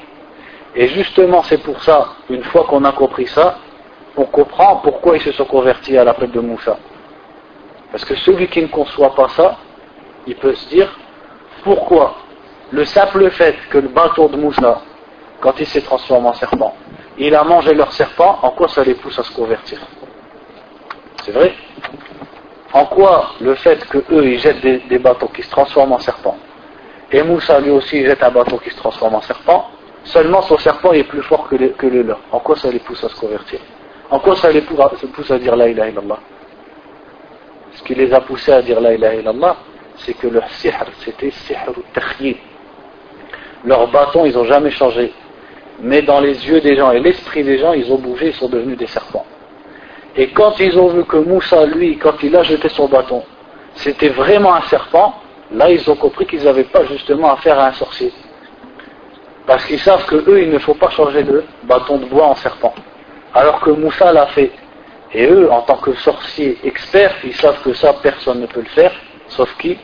[SPEAKER 1] Et justement, c'est pour ça, une fois qu'on a compris ça, on comprend pourquoi ils se sont convertis à la l'appel de Moussa. Parce que celui qui ne conçoit pas ça, il peut se dire pourquoi le simple fait que le bâton de Moussa, quand il s'est transformé en serpent, il a mangé leur serpent, en quoi ça les pousse à se convertir C'est vrai En quoi le fait que eux ils jettent des, bateaux qui se transforment en serpent, et Moussa lui aussi jette un bateau qui se transforme en serpent, seulement son serpent est plus fort que, le leur. En quoi ça les pousse à se convertir En quoi ça les pousse à, dire la ilaha illallah Ce qui les a poussés à dire la ilaha illallah, c'est que leur sihr, c'était sihr al Leurs bâtons, ils n'ont jamais changé mais dans les yeux des gens et l'esprit des gens, ils ont bougé, ils sont devenus des serpents. Et quand ils ont vu que Moussa, lui, quand il a jeté son bâton, c'était vraiment un serpent, là ils ont compris qu'ils n'avaient pas justement affaire à un sorcier. Parce qu'ils savent que eux, il ne faut pas changer de bâton de bois en serpent. Alors que Moussa l'a fait. Et eux, en tant que sorciers experts, ils savent que ça, personne ne peut le faire, sauf qui?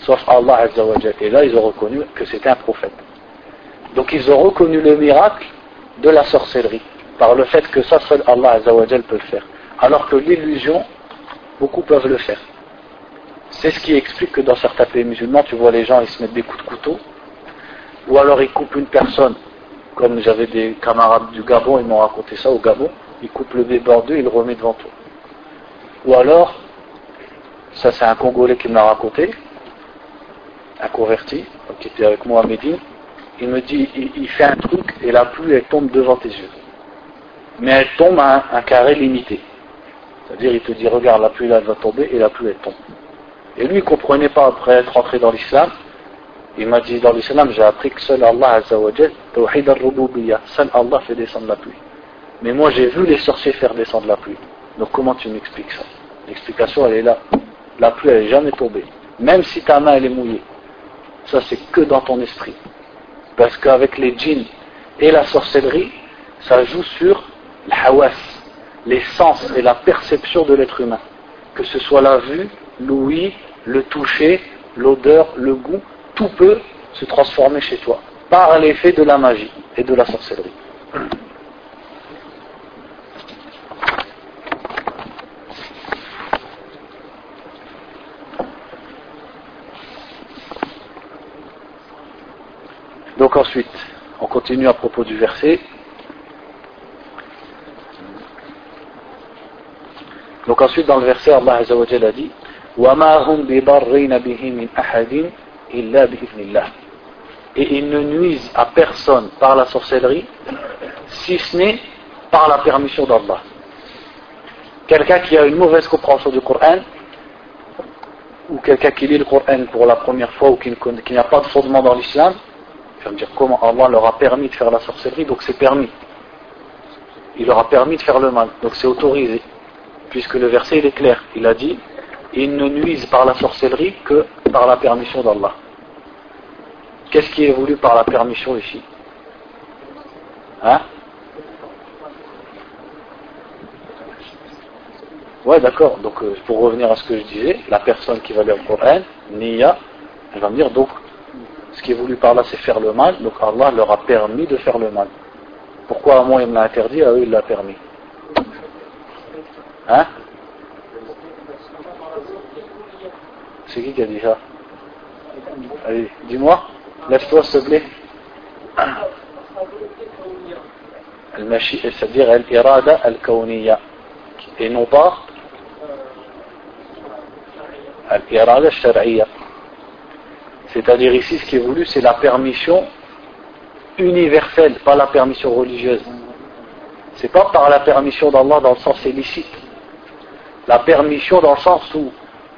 [SPEAKER 1] Sauf Allah Azzawajal. Et là, ils ont reconnu que c'était un prophète. Donc ils ont reconnu le miracle de la sorcellerie, par le fait que ça seul Allah Azzawajal peut le faire. Alors que l'illusion, beaucoup peuvent le faire. C'est ce qui explique que dans certains pays musulmans, tu vois les gens, ils se mettent des coups de couteau, ou alors ils coupent une personne, comme j'avais des camarades du Gabon, ils m'ont raconté ça au Gabon, ils coupent le bébé en deux, ils le remettent devant toi. Ou alors, ça c'est un Congolais qui me l'a raconté, un converti, qui était avec moi à Médine, il me dit, il, fait un truc et la pluie elle tombe devant tes yeux. Mais elle tombe à un, carré limité. C'est-à-dire, il te dit, regarde, la pluie là, elle va tomber et la pluie elle tombe. Et lui, il ne comprenait pas après être entré dans l'islam. Il m'a dit, dans l'islam, j'ai appris que seul Allah Azzawajal, Tawhid al seul Allah fait descendre la pluie. Mais moi, j'ai vu les sorciers faire descendre la pluie. Donc, comment tu m'expliques ça? L'explication, elle est là. La pluie, elle n'est jamais tombée. Même si ta main, elle est mouillée. Ça, c'est que dans ton esprit. Parce qu'avec les djinns et la sorcellerie, ça joue sur l'hawas, les sens et la perception de l'être humain. Que ce soit la vue, l'ouïe, le toucher, l'odeur, le goût, tout peut se transformer chez toi par l'effet de la magie et de la sorcellerie. Donc ensuite, on continue à propos du verset. Donc ensuite dans le verset, Allah Azza wa a dit Et ils ne nuisent à personne par la sorcellerie, si ce n'est par la permission d'Allah. Quelqu'un qui a une mauvaise compréhension du Coran, ou quelqu'un qui lit le Coran pour la première fois, ou qui n'a pas de fondement dans l'islam, je dire comment Allah leur a permis de faire la sorcellerie, donc c'est permis. Il leur a permis de faire le mal, donc c'est autorisé puisque le verset est clair. Il a dit ils ne nuisent par la sorcellerie que par la permission d'Allah. Qu'est-ce qui est voulu par la permission ici? Hein? Ouais, d'accord. Donc, euh, pour revenir à ce que je disais, la personne qui va lire le Coran, Niya, elle va me dire donc, ce qui est voulu par là, c'est faire le mal. Donc, Allah leur a permis de faire le mal. Pourquoi à moi il me l'a interdit, à eux il l'a permis Hein C'est qui qui a dit ça Allez, dis-moi, lève-toi s'il te plaît. c'est-à-dire l'irada al-kawniya et non pas l'irada al c'est-à-dire ici ce qui est voulu c'est la permission universelle pas la permission religieuse c'est pas par la permission d'Allah dans le sens illicite la permission dans le sens où,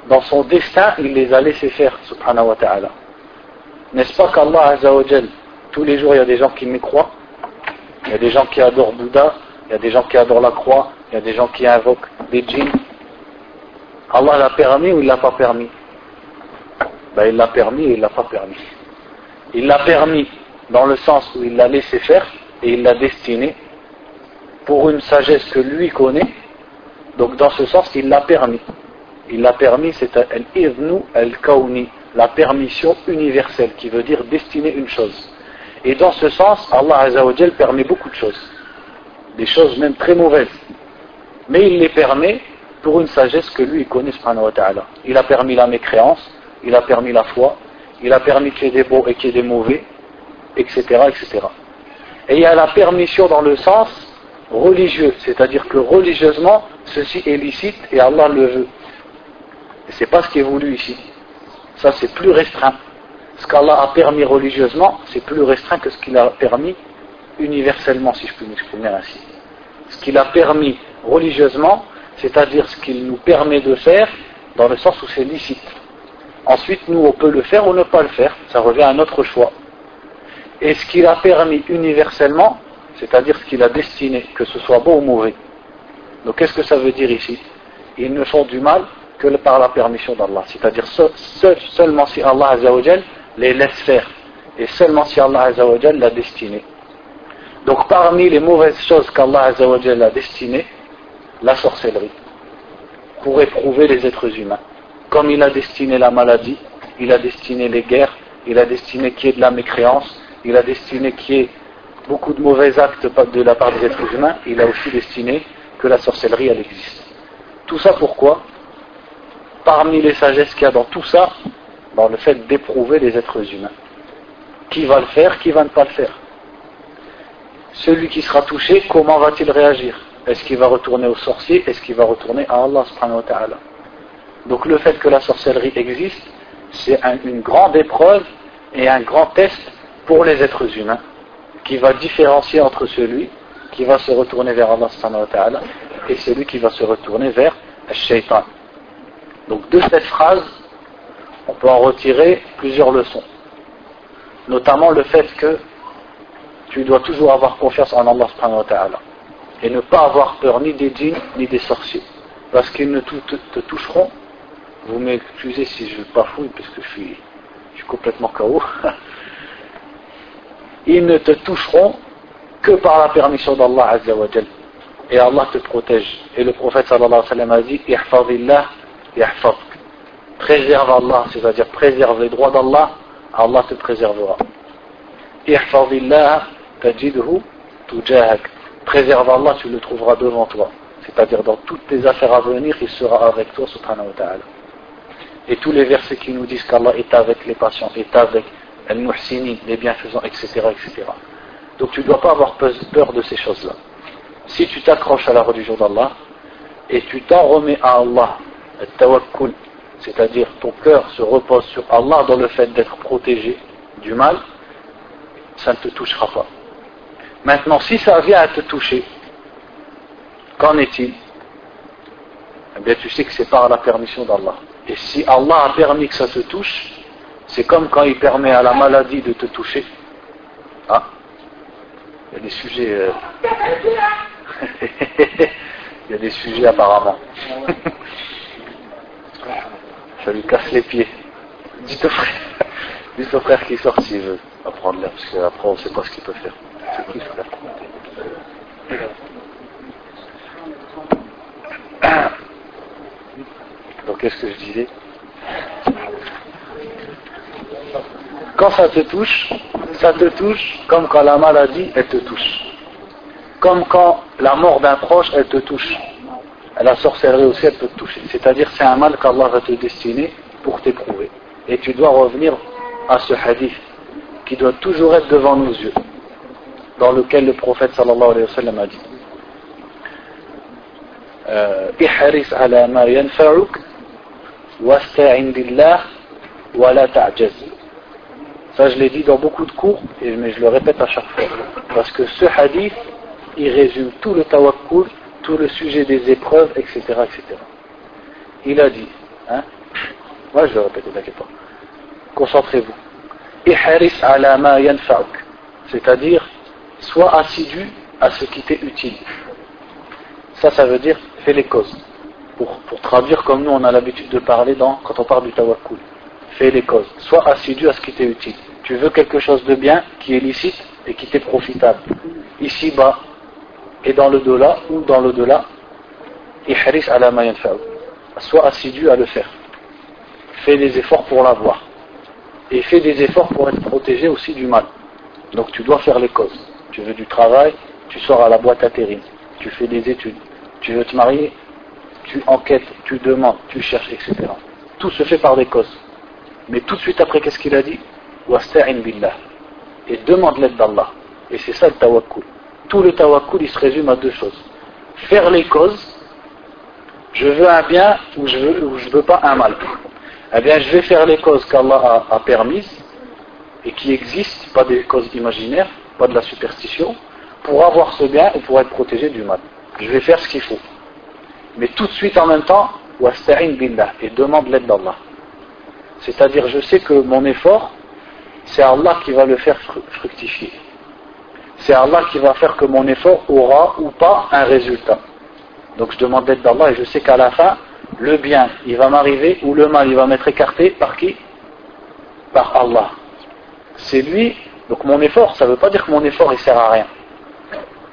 [SPEAKER 1] dans son destin, il les a laissés faire, subhanahu wa ta'ala. N'est-ce pas qu'Allah tous les jours il y a des gens qui me croient, il y a des gens qui adorent Bouddha, il y a des gens qui adorent la croix, il y a des gens qui invoquent des djinns. Allah l'a permis ou il l'a pas permis? Ben, Il l'a permis et il l'a pas permis. Il l'a permis dans le sens où il l'a laissé faire et il l'a destiné pour une sagesse que lui connaît donc dans ce sens, il l'a permis. Il l'a permis, c'est al-idnu al-kauni, la permission universelle, qui veut dire destiner une chose. Et dans ce sens, Allah Azzawajal permet beaucoup de choses. Des choses même très mauvaises. Mais il les permet pour une sagesse que lui connaît. Il a permis la mécréance, il a permis la foi, il a permis qu'il y ait des beaux et qu'il y ait des mauvais, etc., etc. Et il y a la permission dans le sens religieux, c'est-à-dire que religieusement, ceci est licite et Allah le veut. Et c'est pas ce qui est voulu ici. Ça, c'est plus restreint. Ce qu'Allah a permis religieusement, c'est plus restreint que ce qu'il a permis universellement, si je peux m'exprimer ainsi. Ce qu'il a permis religieusement, c'est-à-dire ce qu'il nous permet de faire, dans le sens où c'est licite. Ensuite, nous, on peut le faire ou ne pas le faire. Ça revient à notre choix. Et ce qu'il a permis universellement, c'est-à-dire ce qu'il a destiné, que ce soit bon ou mauvais. Donc qu'est-ce que ça veut dire ici? Ils ne font du mal que par la permission d'Allah, c'est-à-dire seulement si Allah les laisse faire, et seulement si Allah l'a destiné. Donc parmi les mauvaises choses qu'Allah a destinées, la sorcellerie, pour éprouver les êtres humains. Comme il a destiné la maladie, il a destiné les guerres, il a destiné qu'il y ait de la mécréance, il a destiné qu'il y ait beaucoup de mauvais actes de la part des êtres humains, il a aussi destiné que la sorcellerie, elle existe. Tout ça pourquoi? Parmi les sagesses qu'il y a dans tout ça, dans le fait d'éprouver les êtres humains. Qui va le faire, qui va ne pas le faire? Celui qui sera touché, comment va-t-il réagir? Est-ce qu'il va retourner au sorcier? Est-ce qu'il va retourner à Allah subhanahu wa ta'ala? Donc le fait que la sorcellerie existe, c'est une grande épreuve et un grand test pour les êtres humains qui va différencier entre celui qui va se retourner vers Allah et celui qui va se retourner vers shaitan. Donc de cette phrase, on peut en retirer plusieurs leçons. Notamment le fait que tu dois toujours avoir confiance en Allah et ne pas avoir peur ni des djinns ni des sorciers parce qu'ils ne te, toucheront vous m'excusez si je bafouille parce que je suis, complètement KO *laughs* ils ne te toucheront que par la permission d'Allah Azzawajal. Et Allah te protège. Et le prophète sallallahu alayhi wa sallam a dit Ihfadillah, yahfadk. Préserve Allah, c'est-à-dire préserve les droits d'Allah, Allah te préservera. Tajidhu. Préserve Allah, tu le trouveras devant toi. C'est-à-dire dans toutes tes affaires à venir, il sera avec toi, subhanahu wa ta'ala. Et tous les versets qui nous disent qu'Allah est avec les patients, est avec les bienfaisants, etc., etc. Donc tu ne dois pas avoir peur de ces choses-là. Si tu t'accroches à la religion d'Allah et tu t'en remets à Allah, c'est-à-dire ton cœur se repose sur Allah dans le fait d'être protégé du mal, ça ne te touchera pas. Maintenant, si ça vient à te toucher, qu'en est-il? Eh bien, tu sais que c'est par la permission d'Allah. Et si Allah a permis que ça te touche, c'est comme quand il permet à la maladie de te toucher. Ah, il y a des sujets. Euh, *laughs* il y a des sujets apparemment. *laughs* ça lui casse les pieds. Dites au frère, dites au frère qu'il sort s'il veut apprendre l'air, parce qu'après on ne sait pas ce qu'il peut faire. C'est qui frère? *coughs* *coughs* *coughs* Donc qu'est-ce que je disais Quand ça te touche, ça te touche comme quand la maladie, elle te touche. Comme quand la mort d'un proche, elle te touche. La sorcellerie aussi, elle peut te toucher. C'est-à-dire, c'est un mal qu'Allah va te destiner pour t'éprouver. Et tu dois revenir à ce hadith qui doit toujours être devant nos yeux, dans lequel le prophète sallallahu alayhi wa sallam a dit wasta'in wa la ta'jaz. Ça, je l'ai dit dans beaucoup de cours, mais je le répète à chaque fois. Parce que ce hadith, il résume tout le tawakkul, tout le sujet des épreuves, etc. etc. Il a dit, hein, moi je le répète, ne pas, concentrez-vous. C'est-à-dire, sois assidu à ce qui t'est utile. Ça, ça veut dire, fais les causes. Pour, traduire comme nous, on a l'habitude de parler quand on parle du tawakkul fais les causes. Sois assidu à ce qui t'est utile. Tu veux quelque chose de bien, qui est licite et qui t'est profitable. Ici-bas et dans le delà ou dans le delà, sois assidu à le faire. Fais des efforts pour l'avoir. Et fais des efforts pour être protégé aussi du mal. Donc tu dois faire les causes. Tu veux du travail, tu sors à la boîte à terrine. Tu fais des études. Tu veux te marier, tu enquêtes, tu demandes, tu cherches, etc. Tout se fait par des causes. Mais tout de suite après, qu'est-ce qu'il a dit? Billah. Et demande l'aide d'Allah. Et c'est ça le tawakkul. Tout le tawakkul, il se résume à deux choses. Faire les causes. Je veux un bien ou je veux, veux pas un mal. Eh bien, je vais faire les causes qu'Allah a, a permises et qui existent, pas des causes imaginaires, pas de la superstition, pour avoir ce bien et pour être protégé du mal. Je vais faire ce qu'il faut. Mais tout de suite en même temps, et demande l'aide d'Allah. C'est-à-dire, je sais que mon effort, c'est Allah qui va le faire fructifier. C'est Allah qui va faire que mon effort aura ou pas un résultat. Donc je demande d'aide d'Allah et je sais qu'à la fin, le bien, il va m'arriver ou le mal, il va m'être écarté par qui? Par Allah. C'est lui. Donc mon effort, ça ne veut pas dire que mon effort, il sert à rien.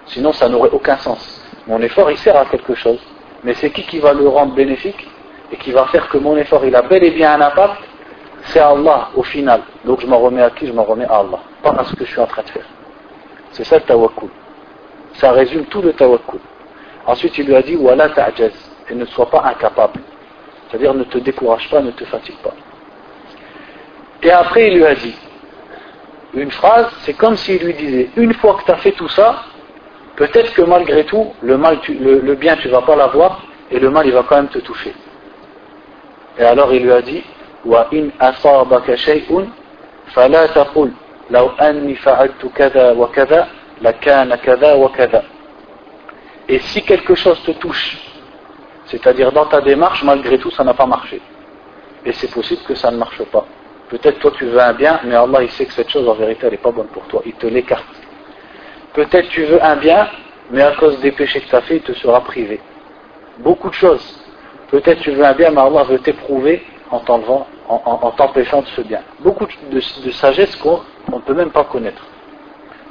[SPEAKER 1] Sinon, ça n'aurait aucun sens. Mon effort, il sert à quelque chose. Mais c'est qui qui va le rendre bénéfique et qui va faire que mon effort, il a bel et bien un impact c'est Allah au final. Donc je m'en remets à qui Je m'en remets à Allah, pas à ce que je suis en train de faire. C'est ça le tawakkul. Ça résume tout le tawakkul. Ensuite, il lui a dit Wala ta'jaz, et ne sois pas incapable. C'est-à-dire ne te décourage pas, ne te fatigue pas. Et après, il lui a dit une phrase, c'est comme s'il lui disait Une fois que tu as fait tout ça, peut-être que malgré tout, le, mal, tu, le, bien tu vas pas l'avoir et le mal il va quand même te toucher. Et alors il lui a dit Wa in asabaka shay'un fala taqul law anni kada wa kada la kana kada wa kada. Et si quelque chose te touche, c'est-à-dire dans ta démarche, malgré tout, ça n'a pas marché. Et c'est possible que ça ne marche pas. Peut-être toi tu veux un bien, mais Allah il sait que cette chose en vérité elle n'est pas bonne pour toi. Il te l'écarte. Peut-être tu veux un bien, mais à cause des péchés que tu as fait, il te sera privé. Beaucoup de choses. Peut-être tu veux un bien, mais Allah veut t'éprouver en t'enlevant, en, t'empêchant de ce bien. Beaucoup de, sagesse qu'on ne peut même pas connaître.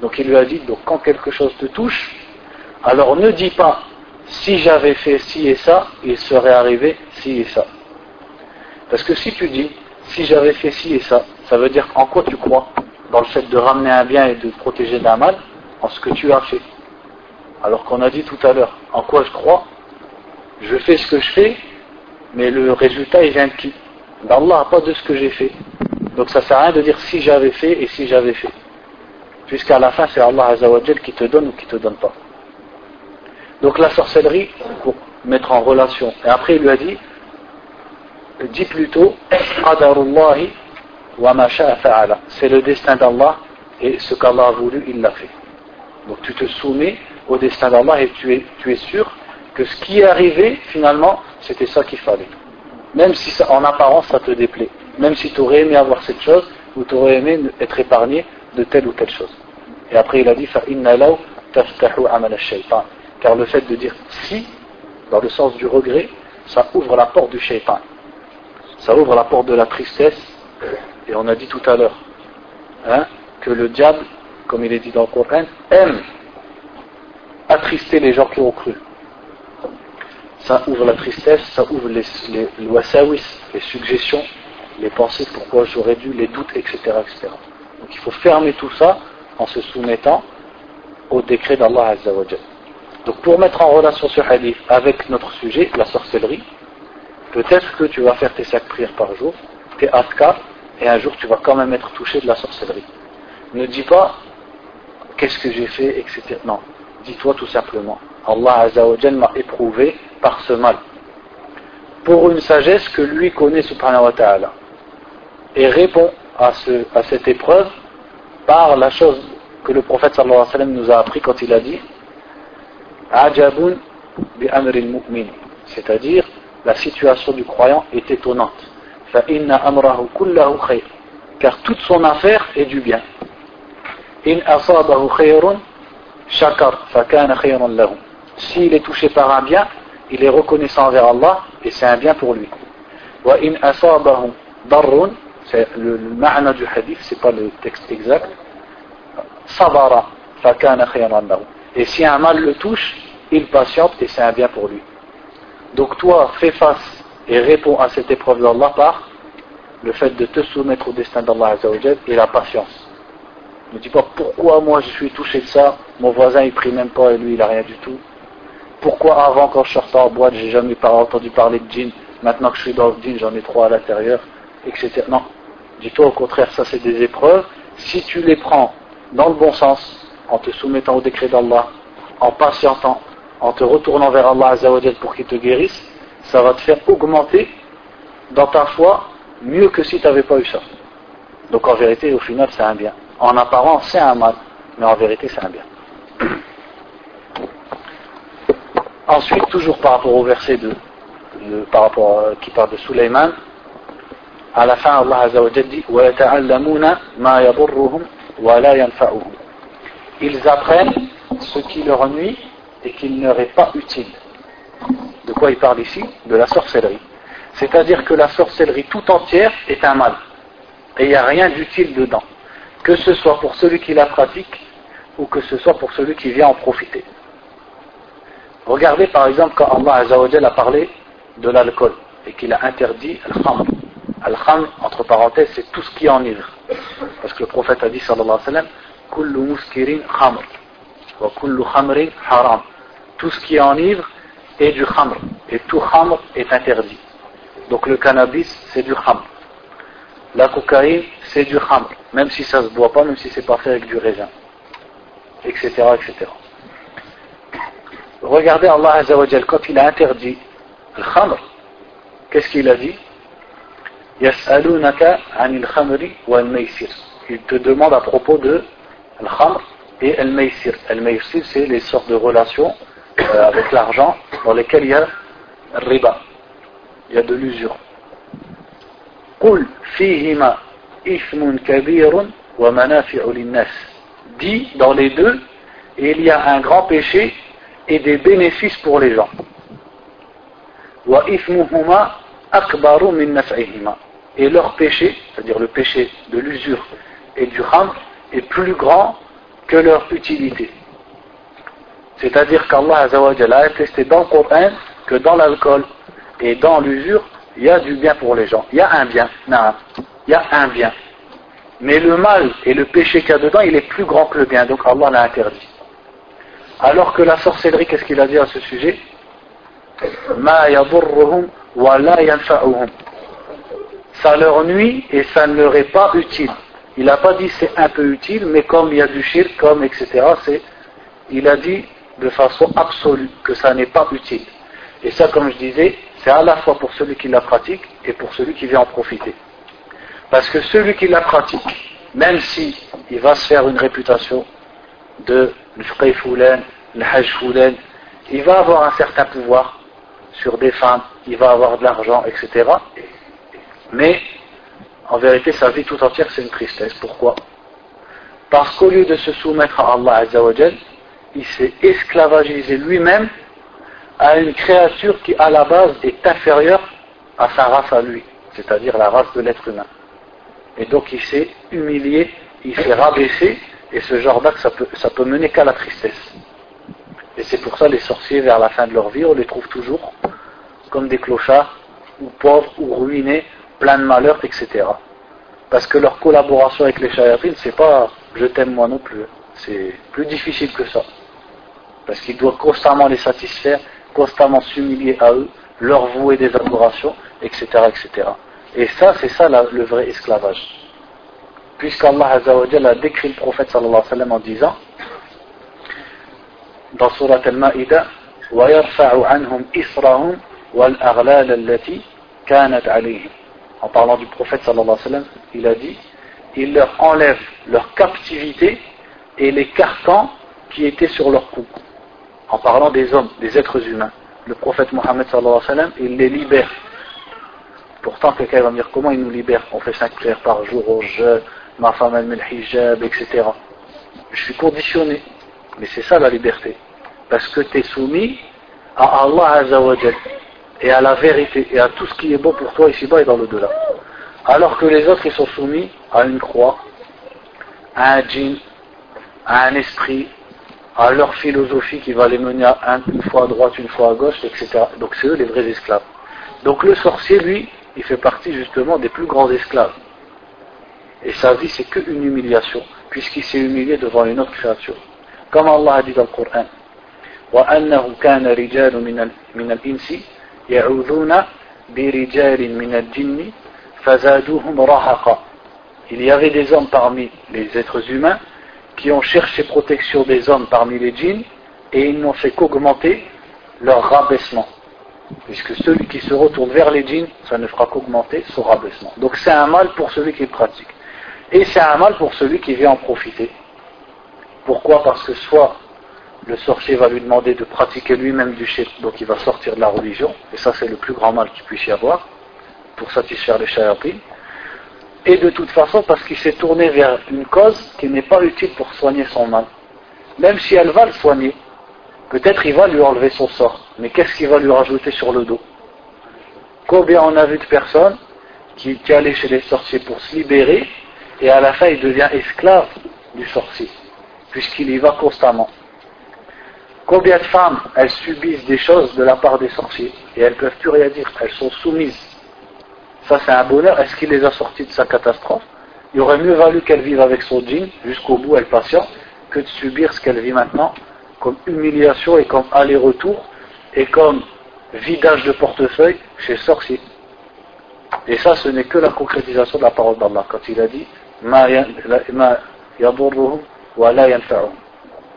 [SPEAKER 1] Donc il lui a dit, donc quand quelque chose te touche, alors ne dis pas, si j'avais fait ci et ça, il serait arrivé ci et ça. Parce que si tu dis, si j'avais fait ci et ça, ça veut dire en quoi tu crois Dans le fait de ramener un bien et de protéger d'un mal, en ce que tu as fait. Alors qu'on a dit tout à l'heure, en quoi je crois Je fais ce que je fais, mais le résultat il vient de qui? D'Allah, pas de ce que j'ai fait. Donc ça sert à rien de dire si j'avais fait et si j'avais fait. Puisqu'à la fin c'est Allah Azzawajal qui te donne ou qui te donne pas. Donc la sorcellerie, pour mettre en relation. Et après il lui a dit, dis plutôt, c'est le destin d'Allah et ce qu'Allah a voulu, il l'a fait. Donc tu te soumets au destin d'Allah et tu es, sûr que ce qui est arrivé, finalement, c'était ça qu'il fallait. Même si ça, en apparence ça te déplaît. Même si tu aurais aimé avoir cette chose, ou tu aurais aimé être épargné de telle ou telle chose. Et après il a dit, car le fait de dire si, dans le sens du regret, ça ouvre la porte du shaitan. Ça ouvre la porte de la tristesse. Et on a dit tout à l'heure hein, que le diable, comme il est dit dans le Coran, aime attrister les gens qui ont cru. Ça ouvre la tristesse, ça ouvre les, les, les suggestions, les pensées, pourquoi j'aurais dû, les doutes, etc., etc. Donc il faut fermer tout ça en se soumettant au décret d'Allah Azzawajal. Donc pour mettre en relation ce hadith avec notre sujet, la sorcellerie, peut-être que tu vas faire tes cinq prières par jour, tes askar, et un jour tu vas quand même être touché de la sorcellerie. Ne dis pas qu'est-ce que j'ai fait, etc. Non, dis-toi tout simplement, Allah Azzawajal m'a éprouvé par ce mal, pour une sagesse que lui connaît subhanahu wa ta'ala, et répond à, ce, à cette épreuve par la chose que le prophète nous a appris quand il a dit Ajabun bi mu'min c'est-à-dire la situation du croyant est étonnante. Fa inna amrahu kullahu khayr. Car toute son affaire est du bien in asabahu khayrun shakar fa kana khayran lahu s'il est touché par un bien il est reconnaissant envers Allah et c'est un bien pour lui wa in asabahu darrun c'est le, le ma'na du hadith c'est pas le texte exact sabara fa kana khayran lahu et si un mal le touche, il patiente et c'est un bien pour lui. Donc toi, fais face et réponds à cette épreuve d'Allah par le fait de te soumettre au destin d'Allah et la patience. Ne dis pas pourquoi moi je suis touché de ça, mon voisin il prie même pas et lui il a rien du tout. Pourquoi avant quand je sortais en boîte j'ai jamais entendu parler de djinn, maintenant que je suis dans le djinn j'en ai trois à l'intérieur, etc. Non, dis-toi au contraire ça c'est des épreuves. Si tu les prends dans le bon sens, en te soumettant au décret d'Allah, en patientant, en te retournant vers Allah Azzawajal pour qu'il te guérisse, ça va te faire augmenter dans ta foi mieux que si tu n'avais pas eu ça. Donc en vérité, au final, c'est un bien en apparence c'est un mal, mais en vérité c'est un bien. *clears throat* Ensuite, toujours par rapport au verset 2, par rapport à, qui parle de Sulaiman, à la fin Allah Azzawajal dit wa. Ils apprennent ce qui leur nuit et qui ne leur est pas utile. De quoi il parle ici? De la sorcellerie. C'est-à-dire que la sorcellerie tout entière est un mal. Et il n'y a rien d'utile dedans. Que ce soit pour celui qui la pratique ou que ce soit pour celui qui vient en profiter. Regardez par exemple quand Allah a parlé de l'alcool et qu'il a interdit al-khamr. Al-khamr, entre parenthèses, c'est tout ce qui enivre. Parce que le prophète a dit, sallallahu alayhi wa sallam, kullu muskirin khamr wa kullu khamrin haram tout ce qui enivre est du khamr et tout khamr est interdit donc le cannabis c'est du khamr la cocaïne, c'est du khamr, même si ça ne se boit pas, même si c'est pas fait avec du raisin, etc. etc. Regardez Allah Azzawajal, quand il a interdit le khamr, qu'est-ce qu'il a dit? Yas'alunaka khamri al-maysir. Il te demande à propos de al-khamr et al-maysir. Al-maysir, c'est les sortes de relations euh, avec l'argent dans lesquelles il y a riba, il y a de l'usure. Dit dans les deux, il y a un grand péché et des bénéfices pour les gens. Wa ismuhuma akbaru min. Et leur péché, c'est-à-dire le péché de l'usure et du khamr, est plus grand que leur utilité. C'est-à-dire qu'Allah a attesté dans le Coran que dans l'alcool et dans l'usure, il y a du bien pour les gens. Il y a un bien, non, il y a un bien. Mais le mal et le péché qu'il y a dedans, il est plus grand que le bien, donc Allah l'a interdit. Alors que la sorcellerie, qu'est-ce qu'il a dit à ce sujet? Ça leur nuit et ça ne leur est pas utile. Il n'a pas dit c'est un peu utile, mais comme il y a du shirk, comme etc., il a dit de façon absolue que ça n'est pas utile. Et ça, comme je disais, c'est à la fois pour celui qui la pratique et pour celui qui vient en profiter. Parce que celui qui la pratique, même si il va se faire une réputation de le le hajj il va avoir un certain pouvoir sur des femmes, il va avoir de l'argent, etc. Mais en vérité, sa vie tout entière, c'est une tristesse. Pourquoi? Parce qu'au lieu de se soumettre à Allah Azzawajal, il s'est esclavagisé lui-même à une créature qui, à la base, est inférieure à sa race à lui, c'est-à-dire la race de l'être humain. Et donc, il s'est humilié, il s'est rabaissé, et ce genre d'acte, ça peut, ça peut mener qu'à la tristesse. Et c'est pour ça les sorciers, vers la fin de leur vie, on les trouve toujours comme des clochards, ou pauvres, ou ruinés, plein de malheurs, etc. Parce que leur collaboration avec les ce c'est pas je t'aime moi non plus. C'est plus difficile que ça. Parce qu'ils doivent constamment les satisfaire, constamment s'humilier à eux, leur vouer des adorations, etc. etc. Et ça, c'est ça le vrai esclavage. Puisqu'Allah a décrit le prophète sallallahu alayhi wa sallam en disant dans Surat Al-Ma'ida وَيَرْفَعُ عَنْهُمْ إِسْرَهُمْ وَالْأَغْلَالَ الَّتِي كَانَتْ عَلَيْهِمْ en parlant du prophète sallallahu alayhi wa sallam, il a dit il leur enlève leur captivité et les carcans qui étaient sur leur cou. En parlant des hommes, des êtres humains. Le prophète Mohammed sallallahu alayhi wa sallam, il les libère. Pourtant, quelqu'un va me dire comment il nous libère? On fait cinq prières par jour au jeûne, ma femme elle met le hijab, etc. Je suis conditionné. Mais c'est ça la liberté. Parce que tu es soumis à Allah Azzawajal et à la vérité et à tout ce qui est bon pour toi ici-bas et dans le delà Alors que les autres, ils sont soumis à une croix, à un djinn, à un esprit, à leur philosophie qui va les mener à une fois à droite, une fois à gauche, etc. Donc c'est eux les vrais esclaves. Donc le sorcier, lui, il fait partie justement des plus grands esclaves. Et sa vie, c'est qu'une humiliation, puisqu'il s'est humilié devant une autre créature. Comme Allah a dit dans le Coran, وأنه كان رجال من الإنس يعوذون برجال من الجن فزادوهم رهقا Il y avait des hommes parmi les êtres humains qui ont cherché protection des hommes parmi les djinns et ils n'ont fait qu'augmenter leur rabaissement. Puisque celui qui se retourne vers les djinns, ça ne fera qu'augmenter son rabaissement. Donc c'est un mal pour celui qui pratique. Et c'est un mal pour celui qui vient en profiter. Pourquoi? Parce que soit le sorcier va lui demander de pratiquer lui-même du shirk, donc il va sortir de la religion, et ça c'est le plus grand mal qu'il puisse y avoir, pour satisfaire les shayatines, et de toute façon parce qu'il s'est tourné vers une cause qui n'est pas utile pour soigner son mal. Même si elle va le soigner, peut-être il va lui enlever son sort, mais qu'est-ce qu'il va lui rajouter sur le dos? Combien on a vu de personnes qui, qui allaient chez les sorciers pour se libérer, et à la fin il devient esclave du sorcier, puisqu'il y va constamment. Combien de femmes, elles subissent des choses de la part des sorciers et elles ne peuvent plus rien dire, elles sont soumises. Ça c'est un bonheur. Est-ce qu'il les a sorties de sa catastrophe Il aurait mieux valu qu'elle vive avec son djinn jusqu'au bout, elle patiente, que de subir ce qu'elle vit maintenant comme humiliation et comme aller-retour et comme vidage de portefeuille chez le sorcier. Et ça, ce n'est que la concrétisation de la parole d'Allah quand il a dit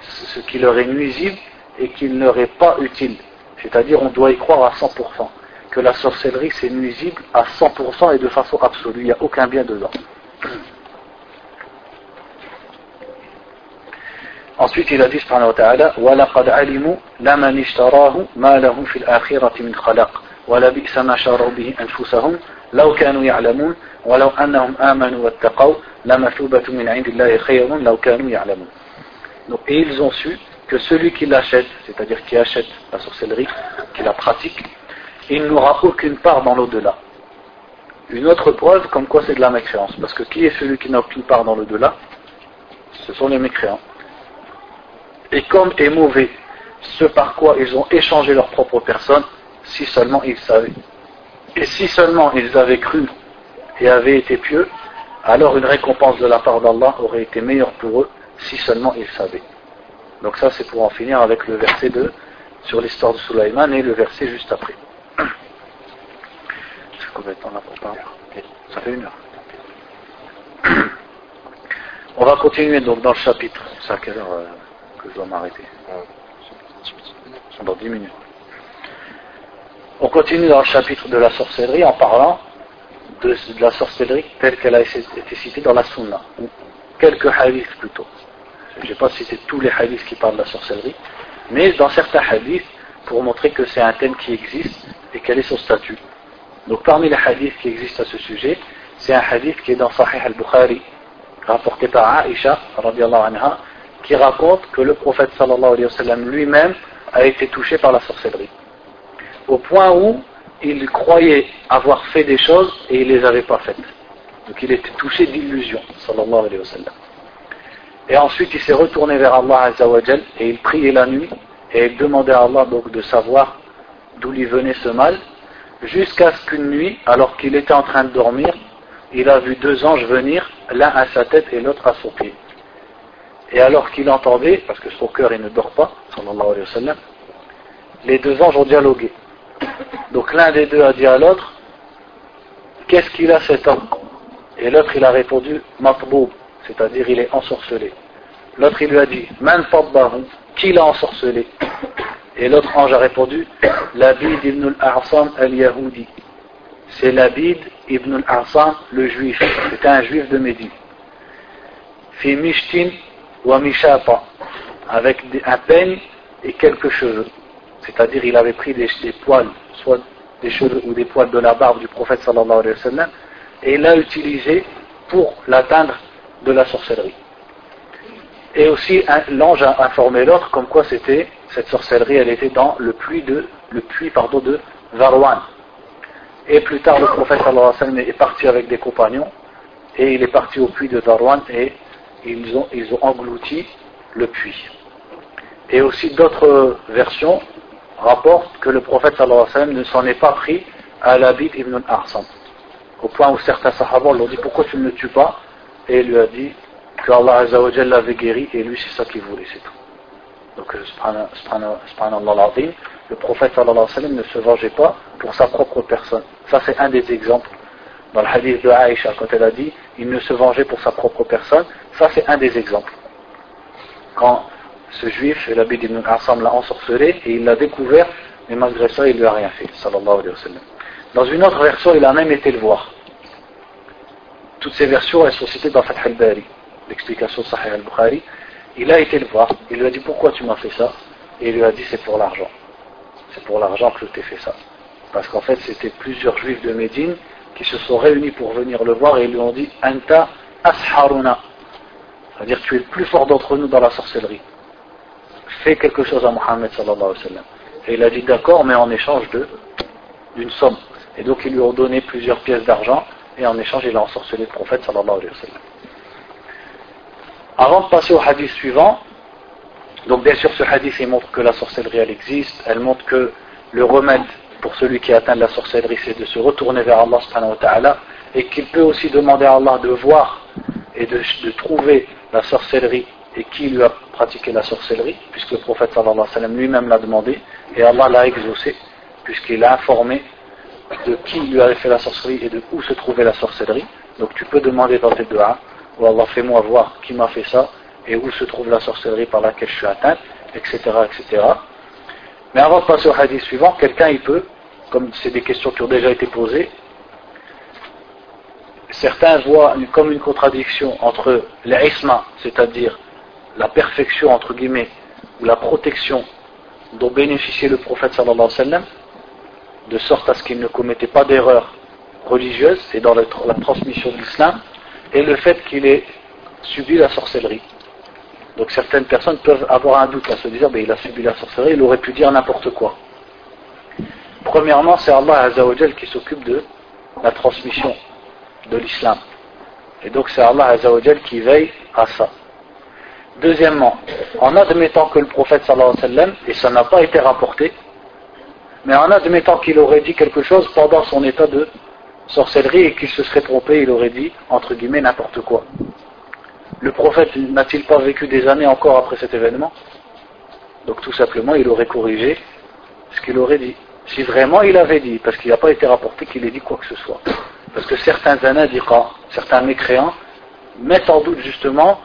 [SPEAKER 1] ce qui leur est nuisible et qu'il ne leur est pas utile. C'est-à-dire, on doit y croire à 100% Que la sorcellerie, c'est nuisible à 100% et de façon absolue. Il n'y a aucun bien dedans. *clears throat* Ensuite, il a dit, subhanahu wa ta'ala, وَلَقَدْ عَلِمُوا لَمَنِ اشْتَرَاهُ مَا لَهُمْ فِي الْآخِرَةِ مِنْ خَلَقٍ وَلَبِئْسَ مَا شَرَوْا بِهِ أَنفُسَهُمْ لَوْ كَانُوا يَعْلَمُونَ وَلَوْ أَنَّهُمْ آمَنُوا وَاتَّقَوْا لَمَثُوبَةٌ مِنْ عِنْدِ اللَّهِ خَيْرٌ لَوْ كَانُوا يَعْلَمُونَ Donc, et ils ont su que celui qui l'achète, c'est-à-dire qui achète la sorcellerie, qui la pratique, il n'aura aucune part dans l'au-delà. Une autre preuve comme quoi c'est de la mécréance. Parce que qui est celui qui n'a aucune part dans l'au-delà? Ce sont les mécréants. Et comme est mauvais ce par quoi ils ont échangé leur propre personne, si seulement ils savaient. Et si seulement ils avaient cru et avaient été pieux, alors une récompense de la part d'Allah aurait été meilleure pour eux si seulement ils savaient. Donc ça c'est pour en finir avec le verset 2 sur l'histoire de Sulaiman et le verset juste après. Ça fait une heure. On va continuer donc dans le chapitre. C'est à quelle heure euh, que je dois m'arrêter Dans 10 minutes. On continue dans le chapitre de la sorcellerie en parlant de, la sorcellerie telle qu'elle a été citée dans la Sunna, ou quelques hadiths plutôt. Je n'ai pas cité tous les hadiths qui parlent de la sorcellerie, mais dans certains hadiths, pour montrer que c'est un thème qui existe et quel est son statut. Donc parmi les hadiths qui existent à ce sujet, c'est un hadith qui est dans Sahih al-Bukhari, rapporté par Aisha, anha, qui raconte que le prophète sallallahu alayhi wa lui-même a été touché par la sorcellerie. Au point où il croyait avoir fait des choses et il ne les avait pas faites. Donc il était touché d'illusion, sallallahu alayhi wa sallam. Et ensuite il s'est retourné vers Allah et il priait la nuit et il demandait à Allah de savoir d'où lui venait ce mal jusqu'à ce qu'une nuit, alors qu'il était en train de dormir, il a vu deux anges venir, l'un à sa tête et l'autre à son pied. Et alors qu'il entendait, parce que son cœur il ne dort pas, sallallahu alayhi wa sallam, les deux anges ont dialogué. Donc l'un des deux a dit à l'autre, qu'est-ce qu'il a cet homme? Et l'autre il a répondu, matboub, c'est-à-dire il est ensorcelé. L'autre il lui a dit, man qui l'a ensorcelé Et l'autre ange a répondu, *coughs* Labid ibn al-Arsam al-Yahudi. C'est Labid ibn al-Arsam, le juif. C'était un juif de Médine. Fi mishtin wa mishapa. Avec un peigne et quelques cheveux. C'est-à-dire, il avait pris des, poils, soit des cheveux ou des poils de la barbe du prophète sallallahu alayhi wa sallam, et l'a utilisé pour l'atteindre de la sorcellerie. Et aussi, l'ange a informé l'autre comme quoi c'était, cette sorcellerie, elle était dans le puits de, le puits, pardon, de Varwan. Et plus tard, le prophète est parti avec des compagnons, et il est parti au puits de Varwan, et ils ont, ils ont englouti le puits. Et aussi d'autres versions rapportent que le prophète ne s'en est pas pris à l'habit ibn al-Arsam. Au point où certains sahaba l'ont dit pourquoi tu ne le tues pas? Et il lui a dit que Allah l'avait guéri et lui c'est ça qu'il voulait, c'est tout. Donc, euh, subhanallah le prophète alayhi ne se vengeait pas pour sa propre personne. Ça c'est un des exemples. Dans le hadith de Aïcha, quand elle a dit il ne se vengeait pour sa propre personne, ça c'est un des exemples. Quand ce juif, l'habit d'Ibn Assam l'a ensorcelé et il l'a découvert, mais malgré ça il ne lui a rien fait, alayhi. Dans une autre version, il a même été le voir. Toutes ces versions, elles sont citées dans Fath al-Bari l'explication Sahih al-Bukhari, il a été le voir, il lui a dit pourquoi tu m'as fait ça? Et il lui a dit c'est pour l'argent. C'est pour l'argent que je t'ai fait ça. Parce qu'en fait c'était plusieurs juifs de Médine qui se sont réunis pour venir le voir et ils lui ont dit Anta asharuna. C'est-à-dire tu es le plus fort d'entre nous dans la sorcellerie. Fais quelque chose à Mohammed sallallahu alayhi wa sallam. Et il a dit d'accord mais en échange d'une somme. Et donc ils lui ont donné plusieurs pièces d'argent et en échange il a ensorcelé le prophète sallallahu alayhi wa sallam. Avant de passer au hadith suivant, donc bien sûr ce hadith il montre que la sorcellerie elle existe, elle montre que le remède pour celui qui atteint la sorcellerie c'est de se retourner vers Allah subhanahu wa ta'ala et qu'il peut aussi demander à Allah de voir et de, trouver la sorcellerie et qui lui a pratiqué la sorcellerie, puisque le prophète sallallahu alayhi wa lui-même l'a demandé et Allah l'a exaucé, puisqu'il a informé de qui lui avait fait la sorcellerie et de où se trouvait la sorcellerie. Donc tu peux demander dans tes doigts ou Allah fais-moi voir qui m'a fait ça et où se trouve la sorcellerie par laquelle je suis atteint, etc. etc. Mais avant de passer au hadith suivant, quelqu'un il peut, comme c'est des questions qui ont déjà été posées, certains voient comme une contradiction entre l'isma, c'est-à-dire la perfection entre guillemets, ou la protection dont bénéficiait le prophète sallallahu alayhi wa sallam, de sorte à ce qu'il ne commettait pas d'erreur religieuse et dans la transmission de l'islam, et le fait qu'il ait subi la sorcellerie. Donc certaines personnes peuvent avoir un doute à se dire, ben, il a subi la sorcellerie, il aurait pu dire n'importe quoi. Premièrement, c'est Allah Azzawajal qui s'occupe de la transmission de l'islam. Et donc c'est Allah Azzawajal qui veille à ça. Deuxièmement, en admettant que le prophète sallallahu alayhi wa sallam, et ça n'a pas été rapporté, mais en admettant qu'il aurait dit quelque chose pendant son état de sorcellerie et qu'il se serait trompé, il aurait dit, entre guillemets, n'importe quoi. Le prophète n'a-t-il pas vécu des années encore après cet événement? Donc tout simplement, il aurait corrigé ce qu'il aurait dit. Si vraiment il avait dit, parce qu'il n'a pas été rapporté qu'il ait dit quoi que ce soit. Parce que certains anadiqa, certains mécréants, mettent en doute justement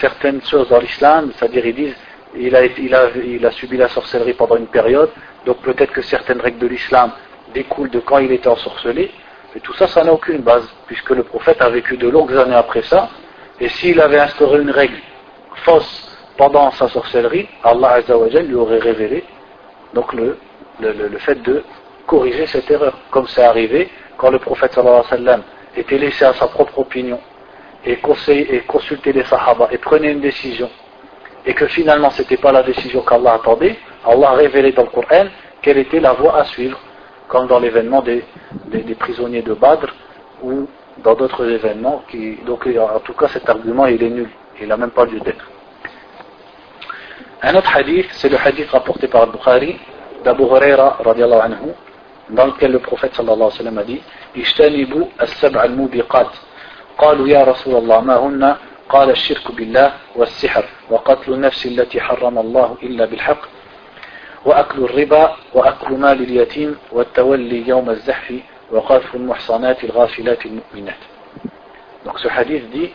[SPEAKER 1] certaines choses dans l'islam, c'est-à-dire ils disent il, a, il a subi la sorcellerie pendant une période, donc peut-être que certaines règles de l'islam découlent de quand il était ensorcelé, mais tout ça, ça n'a aucune base, puisque le prophète a vécu de longues années après ça, et s'il avait instauré une règle fausse pendant sa sorcellerie, Allah Azzawajal lui aurait révélé donc le, le, fait de corriger cette erreur, comme c'est arrivé quand le prophète était laissé à sa propre opinion et, et consultait les sahaba et prenait une décision et que finalement ce n'était pas la décision qu'Allah attendait, Allah a révélé dans le Coran quelle était la voie à suivre, comme dans l'événement des, des, prisonniers de Badr ou dans d'autres événements. Qui, donc en tout cas cet argument il est nul, il n'a même pas lieu d'être. Un autre hadith, c'est le hadith rapporté par Bukhari d'Abu Huraira anhu, dans lequel le prophète sallallahu alayhi wa sallam a dit Ishtanibu as-sab'a al-mubiqat. قالوا يا رسول الله ما هن قال الشرك بالله والسحر وقتل النفس التي حرم الله إلا بالحق وأكل الربا وأكل مال اليتيم والتولي يوم الزحف وقذف المحصنات الغافلات المؤمنات Donc ce hadith dit,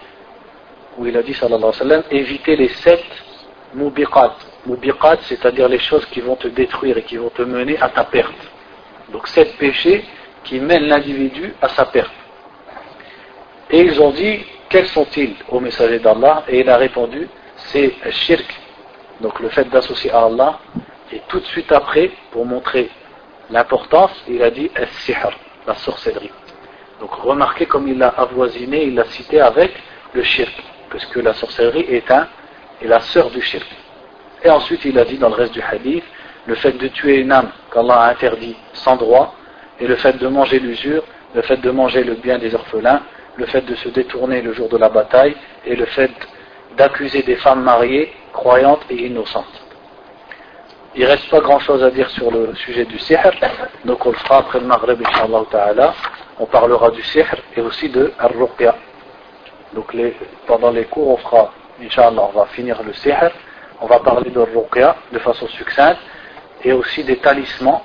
[SPEAKER 1] où il a dit sallallahu alayhi wa sallam, éviter les sept mubiqat. Mubiqat, c'est-à-dire les choses qui vont te détruire et qui vont te mener à ta perte. Donc sept péchés qui mènent l'individu à sa perte. Et ils ont dit, quels sont-ils au messager d'Allah Et il a répondu, c'est shirk, donc le fait d'associer à Allah. et tout de suite après, pour montrer l'importance, il a dit sihr la sorcellerie. Donc remarquez comme il l'a avoisiné, il l'a cité avec le shirk, parce que la sorcellerie est un est la sœur du shirk. Et ensuite il a dit dans le reste du hadith, le fait de tuer une âme qu'Allah a interdit sans droit, et le fait de manger l'usure, le fait de manger le bien des orphelins, le fait de se détourner le jour de la bataille et le fait d'accuser des femmes mariées, croyantes et innocentes. Il reste pas grand chose à dire sur le sujet du sihr, donc on le fera après le Maghreb, Inch'Allah Ta'ala. On parlera du sihr et aussi de Ar-Ruqya. Donc pendant les cours, on fera, Inch'Allah, on va finir le sihr, on va parler de Ruqya de façon succincte et aussi des talismans,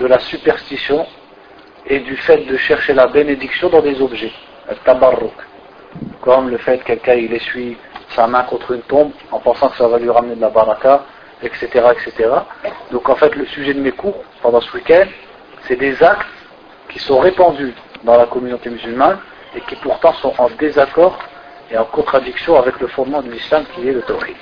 [SPEAKER 1] de la superstition et du fait de chercher la bénédiction dans des objets, tabarruk, comme le fait que quelqu'un il essuie sa main contre une tombe en pensant que ça va lui ramener de la baraka, etc., etc. Donc en fait le sujet de mes cours pendant ce week-end, c'est des actes qui sont répandus dans la communauté musulmane et qui pourtant sont en désaccord et en contradiction avec le fondement de l'islam qui est le tawhid.